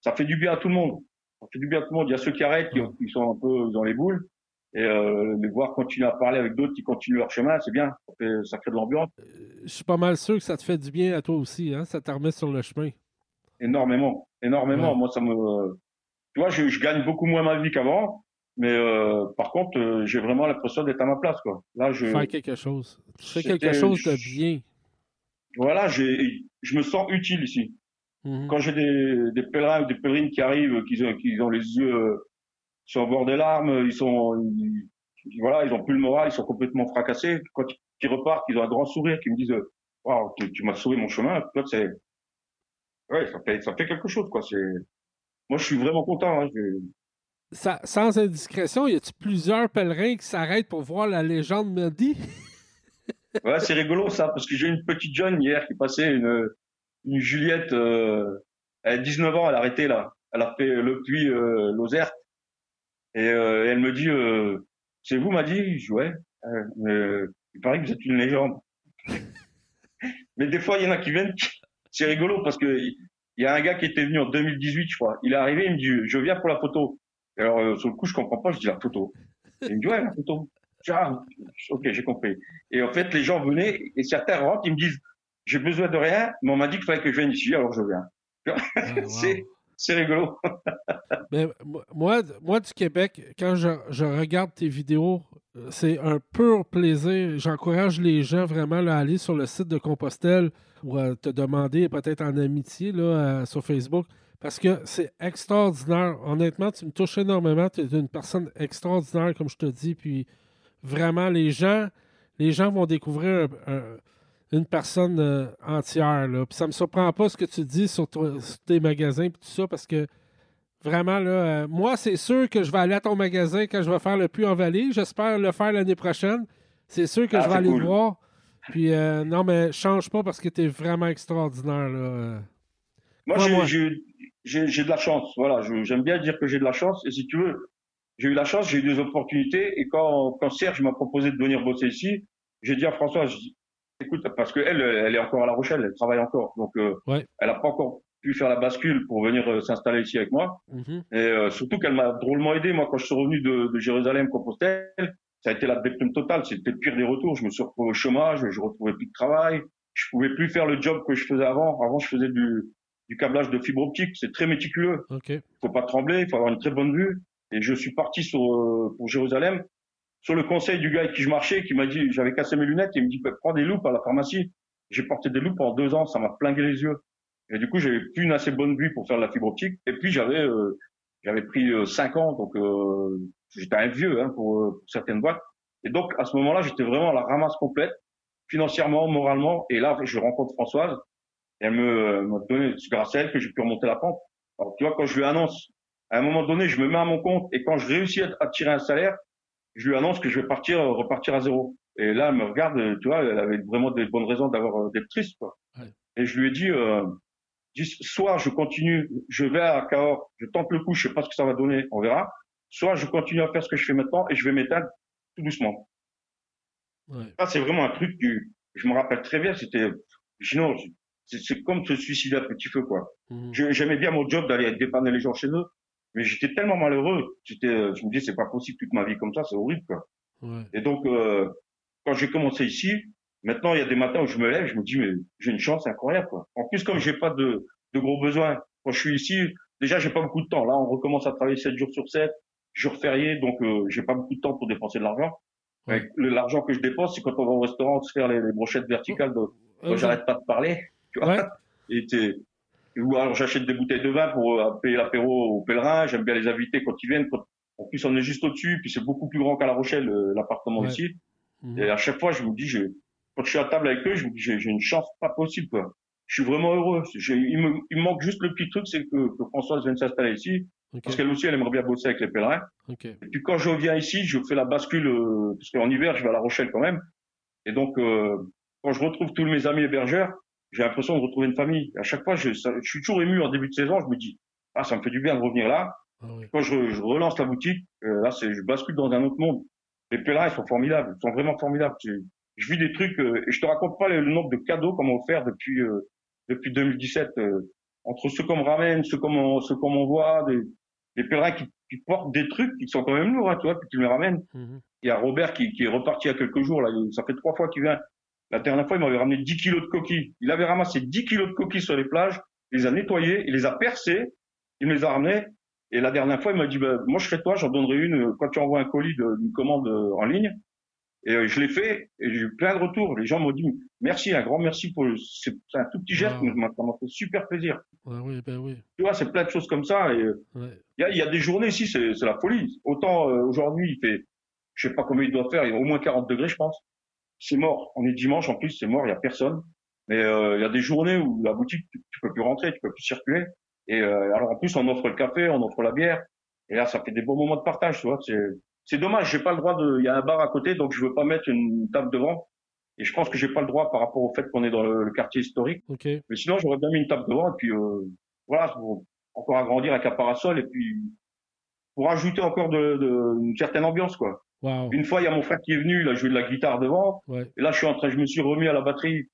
ça fait du bien à tout le monde. Ça fait du bien à tout le monde. Il y a ceux qui arrêtent, qui, qui sont un peu dans les boules. et euh, les voir continuer à parler avec d'autres qui continuent leur chemin, c'est bien. Ça, fait, ça crée de l'ambiance. Je suis pas mal sûr que ça te fait du bien à toi aussi, hein? Ça te remet sur le chemin. Énormément, énormément. Moi, ça me, tu vois, je, je gagne beaucoup moins ma vie qu'avant, mais euh, par contre, euh, j'ai vraiment l'impression d'être à ma place, quoi. Là, je Faire quelque chose. Tu fais quelque chose de bien. Voilà, j'ai, je me sens utile ici. Mhm. Quand j'ai des, des pèlerins ou des pèlerines qui arrivent, qui ont, qui ont les yeux euh, sur le bord des larmes, ils sont, ils- voilà, ils ont plus le moral, ils sont complètement fracassés. Quand ils repartent, ils ont un grand sourire, qui me disent, waouh, tu, tu m'as sauvé mon chemin. Toi, c'est, ouais, ça fait, ça fait quelque chose, quoi. C'est, moi, je suis vraiment content. Hein. Sans indiscrétion, y a-tu plusieurs pèlerins qui s'arrêtent pour voir la légende Mehdi? Ouais, c'est rigolo ça, parce que j'ai une petite jeune hier qui passait une, Juliette, euh, a 19 ans, elle a arrêté là. Elle a fait le puits euh, Lozère. Et euh, elle me dit, euh, c'est vous, m'a dit, ouais. Euh, il paraît que vous êtes une légende. mais des fois, il y en a qui viennent, c'est rigolo parce que il y a un gars qui était venu en 2018, je crois. Il est arrivé, il me dit, je viens pour la photo. Et alors, euh, sur le coup, je comprends pas, je dis la photo. Et il me dit, ouais, la photo. Je dis, Ah, ok, j'ai compris. Et en fait, les gens venaient et certains rentrent, ils me disent, j'ai besoin de rien, mais on m'a dit qu'il fallait que je vienne ici, alors je viens. Ah, wow. C'est, c'est rigolo. Mais moi, moi, du Québec, quand je, je regarde tes vidéos, euh, c'est un pur plaisir. J'encourage les gens vraiment là, à aller sur le site de Compostelle ou à te demander peut-être en amitié là, euh, sur Facebook. Parce que c'est extraordinaire. Honnêtement, tu me touches énormément. Tu es une personne extraordinaire, comme je te dis. Puis vraiment, les gens, les gens vont découvrir un- un- une personne euh, entière. Là. Puis ça me surprend pas ce que tu dis sur, toi- sur tes magasins et tout ça, parce que vraiment, là, euh, moi, c'est sûr que je vais aller à ton magasin quand je vais faire le puits en vallée. J'espère le faire l'année prochaine. C'est sûr que Ah, je vais aller cool. le voir. Puis euh, non, mais change pas parce que tu es vraiment extraordinaire. Là. Moi, Ouais, j'ai, moi. j'ai, j'ai, j'ai de la chance. Voilà, j'aime bien dire que j'ai de la chance. Et si tu veux, j'ai eu la chance, j'ai eu des opportunités. Et quand, quand Serge m'a proposé de venir bosser ici, j'ai dit à François, je dis, écoute, parce que elle, est encore à La Rochelle, elle travaille encore. Donc, euh, Ouais. elle n'a pas encore pu faire la bascule pour venir euh, s'installer ici avec moi. Mhm. Et euh, surtout qu'elle m'a drôlement aidé. Moi, quand je suis revenu de, de Jérusalem, Compostelle, ça a été la déprime totale. C'était le pire des retours. Je me suis retrouvé au chômage, je retrouvais plus de travail. Je pouvais plus faire le job que je faisais avant. Avant, je faisais du, du câblage de fibre optique. C'est très méticuleux. Il faut pas trembler, il faut avoir une très bonne vue. Et je suis parti sur, euh, pour Jérusalem sur le conseil du gars avec qui je marchais, qui m'a dit, j'avais cassé mes lunettes, il me dit, prends des loupes à la pharmacie. J'ai porté des loupes pendant deux ans, ça m'a plingué les yeux. Et du coup, j'avais plus une assez bonne vue pour faire de la fibre optique. Et puis, j'avais, euh, j'avais pris euh, cinq ans, donc euh, j'étais un vieux hein, pour, euh, pour certaines boîtes. Et donc, à ce moment-là, j'étais vraiment à la ramasse complète, financièrement, moralement. Et là, je rencontre Françoise. Elle me, m'a donné, c'est grâce à elle que j'ai pu remonter la pente. Alors, tu vois, quand je lui annonce, à un moment donné, je me mets à mon compte et quand je réussis à, à tirer un salaire, je lui annonce que je vais partir, euh, repartir à zéro. Et là, elle me regarde, euh, tu vois, elle avait vraiment des bonnes raisons d'avoir euh, d'être triste, quoi. Ouais. Et je lui ai dit, euh, dis, soit je continue, je vais à Cahors, je tente le coup, je sais pas ce que ça va donner, on verra. Soit je continue à faire ce que je fais maintenant et je vais m'éteindre tout doucement. Ouais. Ça, c'est vraiment un truc que je me rappelle très bien. C'était, sinon, c'est c'est comme se suicider à petit feu, quoi. Mhm. J'aimais bien mon job d'aller dépanner les gens chez eux, mais j'étais tellement malheureux. J'étais, je me disais, c'est pas possible toute ma vie comme ça, c'est horrible, quoi. Ouais. Et donc, euh, quand j'ai commencé ici, maintenant, il y a des matins où je me lève, je me dis, mais j'ai une chance incroyable, quoi. En plus, comme j'ai pas de, de gros besoins, quand je suis ici, déjà, j'ai pas beaucoup de temps. Là, on recommence à travailler 7 jours sur 7, jours fériés, donc euh, j'ai pas beaucoup de temps pour dépenser de l'argent. Ouais. L'argent que je dépense, c'est quand on va au restaurant se faire les, les brochettes verticales de, quand Euh, j'arrête pas de parler, tu vois. Ouais. Et t'es- ou alors j'achète des bouteilles de vin pour euh, payer l'apéro aux pèlerins. J'aime bien les inviter quand ils viennent. Quand- En plus, on est juste au-dessus, puis c'est beaucoup plus grand qu'à La Rochelle, euh, l'appartement Ouais. ici. Mhm. Et à chaque fois, je me dis, j'ai- quand je suis à table avec eux, je me dis, j'ai une chance pas possible. Quoi. Je suis vraiment heureux. Il me, il me manque juste le petit truc, c'est que, que Françoise vienne s'installer ici, parce qu'elle aussi, elle aimerait bien bosser avec les pèlerins. Et puis quand je viens ici, je fais la bascule, euh, parce qu'en hiver, je vais à La Rochelle quand même. Et donc, euh, quand je retrouve tous mes amis hébergeurs, j'ai l'impression de retrouver une famille. À chaque fois, je, ça- je suis toujours ému en début de saison. Je me dis, ah, ça me fait du bien de revenir là. Ah oui. Quand je, je relance la boutique, euh, là, je bascule dans un autre monde. Les pèlerins, ils sont formidables. Ils sont vraiment formidables. Je, je vis des trucs, euh, et je te raconte pas le, le nombre de cadeaux qu'on m'a offert depuis, euh, depuis 2017. euh, entre ceux qu'on me ramène, ceux qu'on ceux qu'on m'envoie, des, les pèlerins qui, qui, portent des trucs qui sont quand même lourds, hein, tu vois, puis tu les ramènes. Mm-hmm. Il y a Robert qui, qui, est reparti il y a quelques jours, là, ça fait trois fois qu'il vient. La dernière fois, il m'avait ramené 10 kilos de coquilles. Il avait ramassé 10 kilos de coquilles sur les plages, il les a nettoyées, il les a percées, il me les a ramenées. Et la dernière fois, il m'a dit, bah, moi, je serai toi, j'en donnerai une quand tu envoies un colis d'une commande euh, en ligne. Et euh, je l'ai fait et j'ai eu plein de retours. Les gens m'ont dit merci, un grand merci pour c'est un tout petit geste, mais ça m'a fait super plaisir. Ouais, oui, ben oui. Tu vois, c'est plein de choses comme ça. Et euh, il y, a, y, a, des journées ici, c'est la folie. Autant euh, aujourd'hui, il fait, je sais pas combien il doit faire, il y a au moins 40 degrés, je pense. C'est mort. On est dimanche en plus, c'est mort, il y a personne. Mais il y a des journées où la boutique, tu, tu, peux plus rentrer, tu peux plus circuler. Et alors en plus, on offre le café, on offre la bière. Et là, ça fait des beaux moments de partage, tu vois. C'est c'est dommage, j'ai pas le droit de. Il y a un bar à côté, donc je veux pas mettre une table devant. Et je pense que j'ai pas le droit par rapport au fait qu'on est dans le, quartier historique. Okay. Mais sinon, j'aurais bien mis une table devant et puis euh, voilà, pour encore agrandir avec un parasol et puis pour ajouter encore de, de une certaine ambiance quoi. Wow. Une fois, il y a mon frère qui est venu, il a joué de la guitare devant. Ouais. Et là, je suis en train, je me suis remis à la batterie.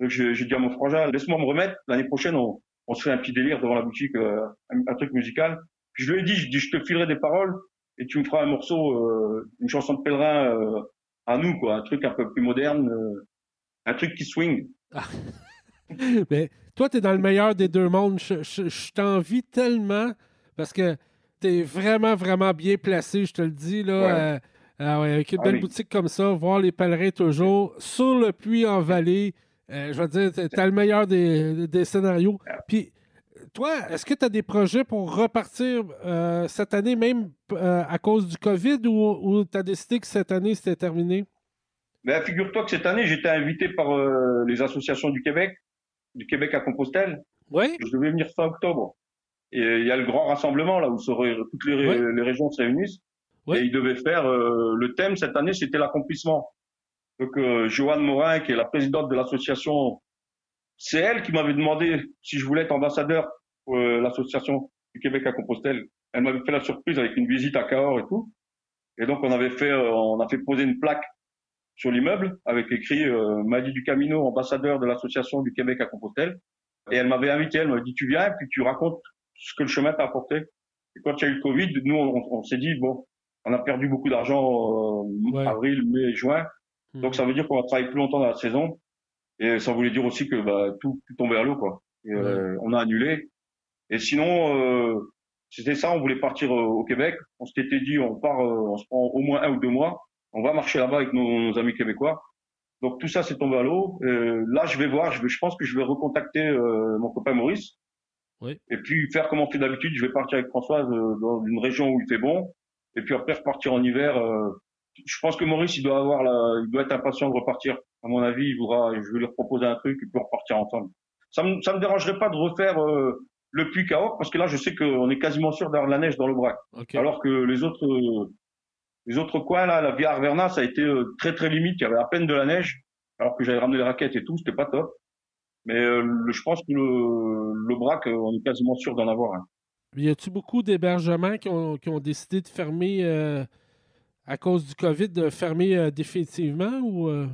J'ai dit à mon frangin, laisse-moi me remettre. L'année prochaine, on, on, se fait un petit délire devant la boutique, euh, un, un, truc musical. Puis je lui ai dit, je, dis, je te filerai des paroles et tu me feras un morceau, euh, une chanson de pèlerin euh, à nous, quoi, un truc un peu plus moderne, un truc qui swing. Ah. Mais toi, tu es dans le meilleur des deux mondes. Je, je, je t'envie tellement parce que tu es vraiment, vraiment bien placé, je te le dis. Là, Ouais. Ah ouais, avec une belle boutique comme ça, voir les pèlerins toujours sur le puits en vallée. euh, je veux dire, tu as le meilleur des, des scénarios. Puis, toi, est-ce que tu as des projets pour repartir euh, cette année, même euh, à cause du COVID, ou, ou tu as décidé que cette année, c'était terminé? Ben, figure-toi que cette année, j'étais invité par euh, les associations du Québec, du Québec à Compostelle. Oui? Je devais venir fin octobre. Et il y a le grand rassemblement là où toutes les, ré- Ouais. les régions se réunissent. Et ils devaient faire euh, le thème cette année, c'était l'accomplissement. Donc euh, Joanne Morin, qui est la présidente de l'association, c'est elle qui m'avait demandé si je voulais être ambassadeur pour euh, l'association du Québec à Compostelle. Elle m'avait fait la surprise avec une visite à Cahors et tout. Et donc on avait fait, euh, on a fait poser une plaque sur l'immeuble avec écrit euh, Madi du Camino, ambassadeur de l'association du Québec à Compostelle. Et elle m'avait invité, elle m'a dit tu viens et puis tu racontes ce que le chemin t'a apporté. Et quand il y a eu le Covid, nous on s'est dit bon, on a perdu beaucoup d'argent euh, Ouais. avril, mai, juin. Donc ça veut dire qu'on va travailler plus longtemps dans la saison. Et ça voulait dire aussi que bah, tout, tout tombait à l'eau quoi. Et, euh, on a annulé. Et sinon, euh, c'était ça. On voulait partir euh, au Québec. On s'était dit on part, euh, on se prend au moins un ou deux mois. On va marcher là-bas avec nos, nos amis québécois. Donc tout ça c'est tombé à l'eau. Là je vais voir. Je, vais, je pense que je vais recontacter euh, mon copain Maurice. Oui. Et puis faire comme on fait d'habitude. Je vais partir avec Françoise dans une région où il fait bon. Et puis après repartir en hiver. euh, je pense que Maurice, il doit avoir la, il doit être impatient de repartir. À mon avis, il voudra, je vais lui proposer un truc et puis repartir ensemble. Ça me, ça me dérangerait pas de refaire euh, le puits Cahors parce que là, je sais qu'on est quasiment sûr d'avoir de la neige dans le Brac. Alors que les autres, euh, les autres coins là, la Via Arverna, ça a été euh, très très limite. Il y avait à peine de la neige, alors que j'avais ramené les raquettes et tout, c'était pas top. Mais euh, le- je pense que le, le Brac, on est quasiment sûr d'en avoir un. Y a-tu beaucoup d'hébergements qui ont, qui ont décidé de fermer euh, à cause du COVID, de fermer euh, définitivement ou euh,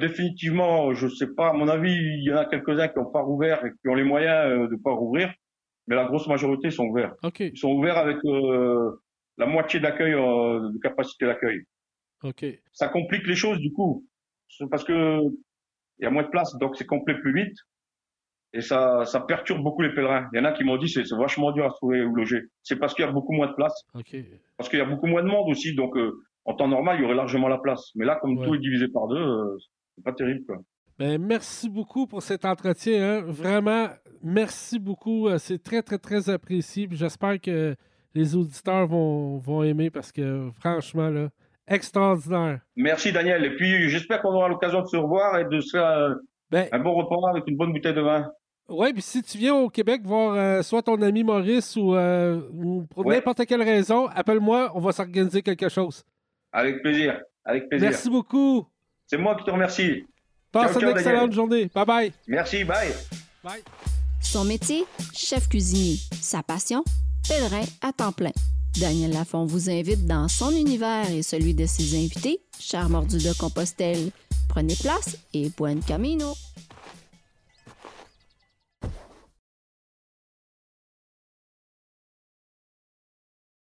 définitivement, je sais pas. À mon avis, il y en a quelques-uns qui n'ont pas rouvert et qui ont les moyens de pas rouvrir, mais la grosse majorité sont ouverts. Ils sont ouverts avec la moitié d'accueil, de capacité d'accueil. Ça complique les choses du coup, parce que il y a moins de place, donc c'est complet plus vite. Et ça, ça perturbe beaucoup les pèlerins. Il y en a qui m'ont dit c'est vachement dur à se trouver où loger. C'est parce qu'il y a beaucoup moins de place, OK. parce qu'il y a beaucoup moins de monde aussi. Donc euh, en temps normal, il y aurait largement la place. Mais là, comme Ouais. tout est divisé par deux, euh, c'est pas terrible. Quoi. Ben, merci beaucoup pour cet entretien. hein. Vraiment, merci beaucoup. Euh, C'est très, très, très apprécié. J'espère que les auditeurs vont, vont aimer parce que franchement, là, extraordinaire. Merci Daniel. Et puis j'espère qu'on aura l'occasion de se revoir et de se faire euh, Ben, un bon repas avec une bonne bouteille de vin. Ouais, puis si tu viens au Québec voir euh, soit ton ami Maurice ou, euh, ou pour Ouais. n'importe quelle raison, appelle-moi, on va s'organiser quelque chose. Avec plaisir. Avec plaisir. Merci beaucoup. C'est moi qui te remercie. Passe Ciao, une excellente Daniel. journée. Bye bye. Merci. Bye. Bye. Son métier, chef cuisinier. Sa passion, pèlerin à temps plein. Daniel Lafont vous invite dans son univers et celui de ses invités, Char Mordu de Compostelle. Prenez place et buen camino.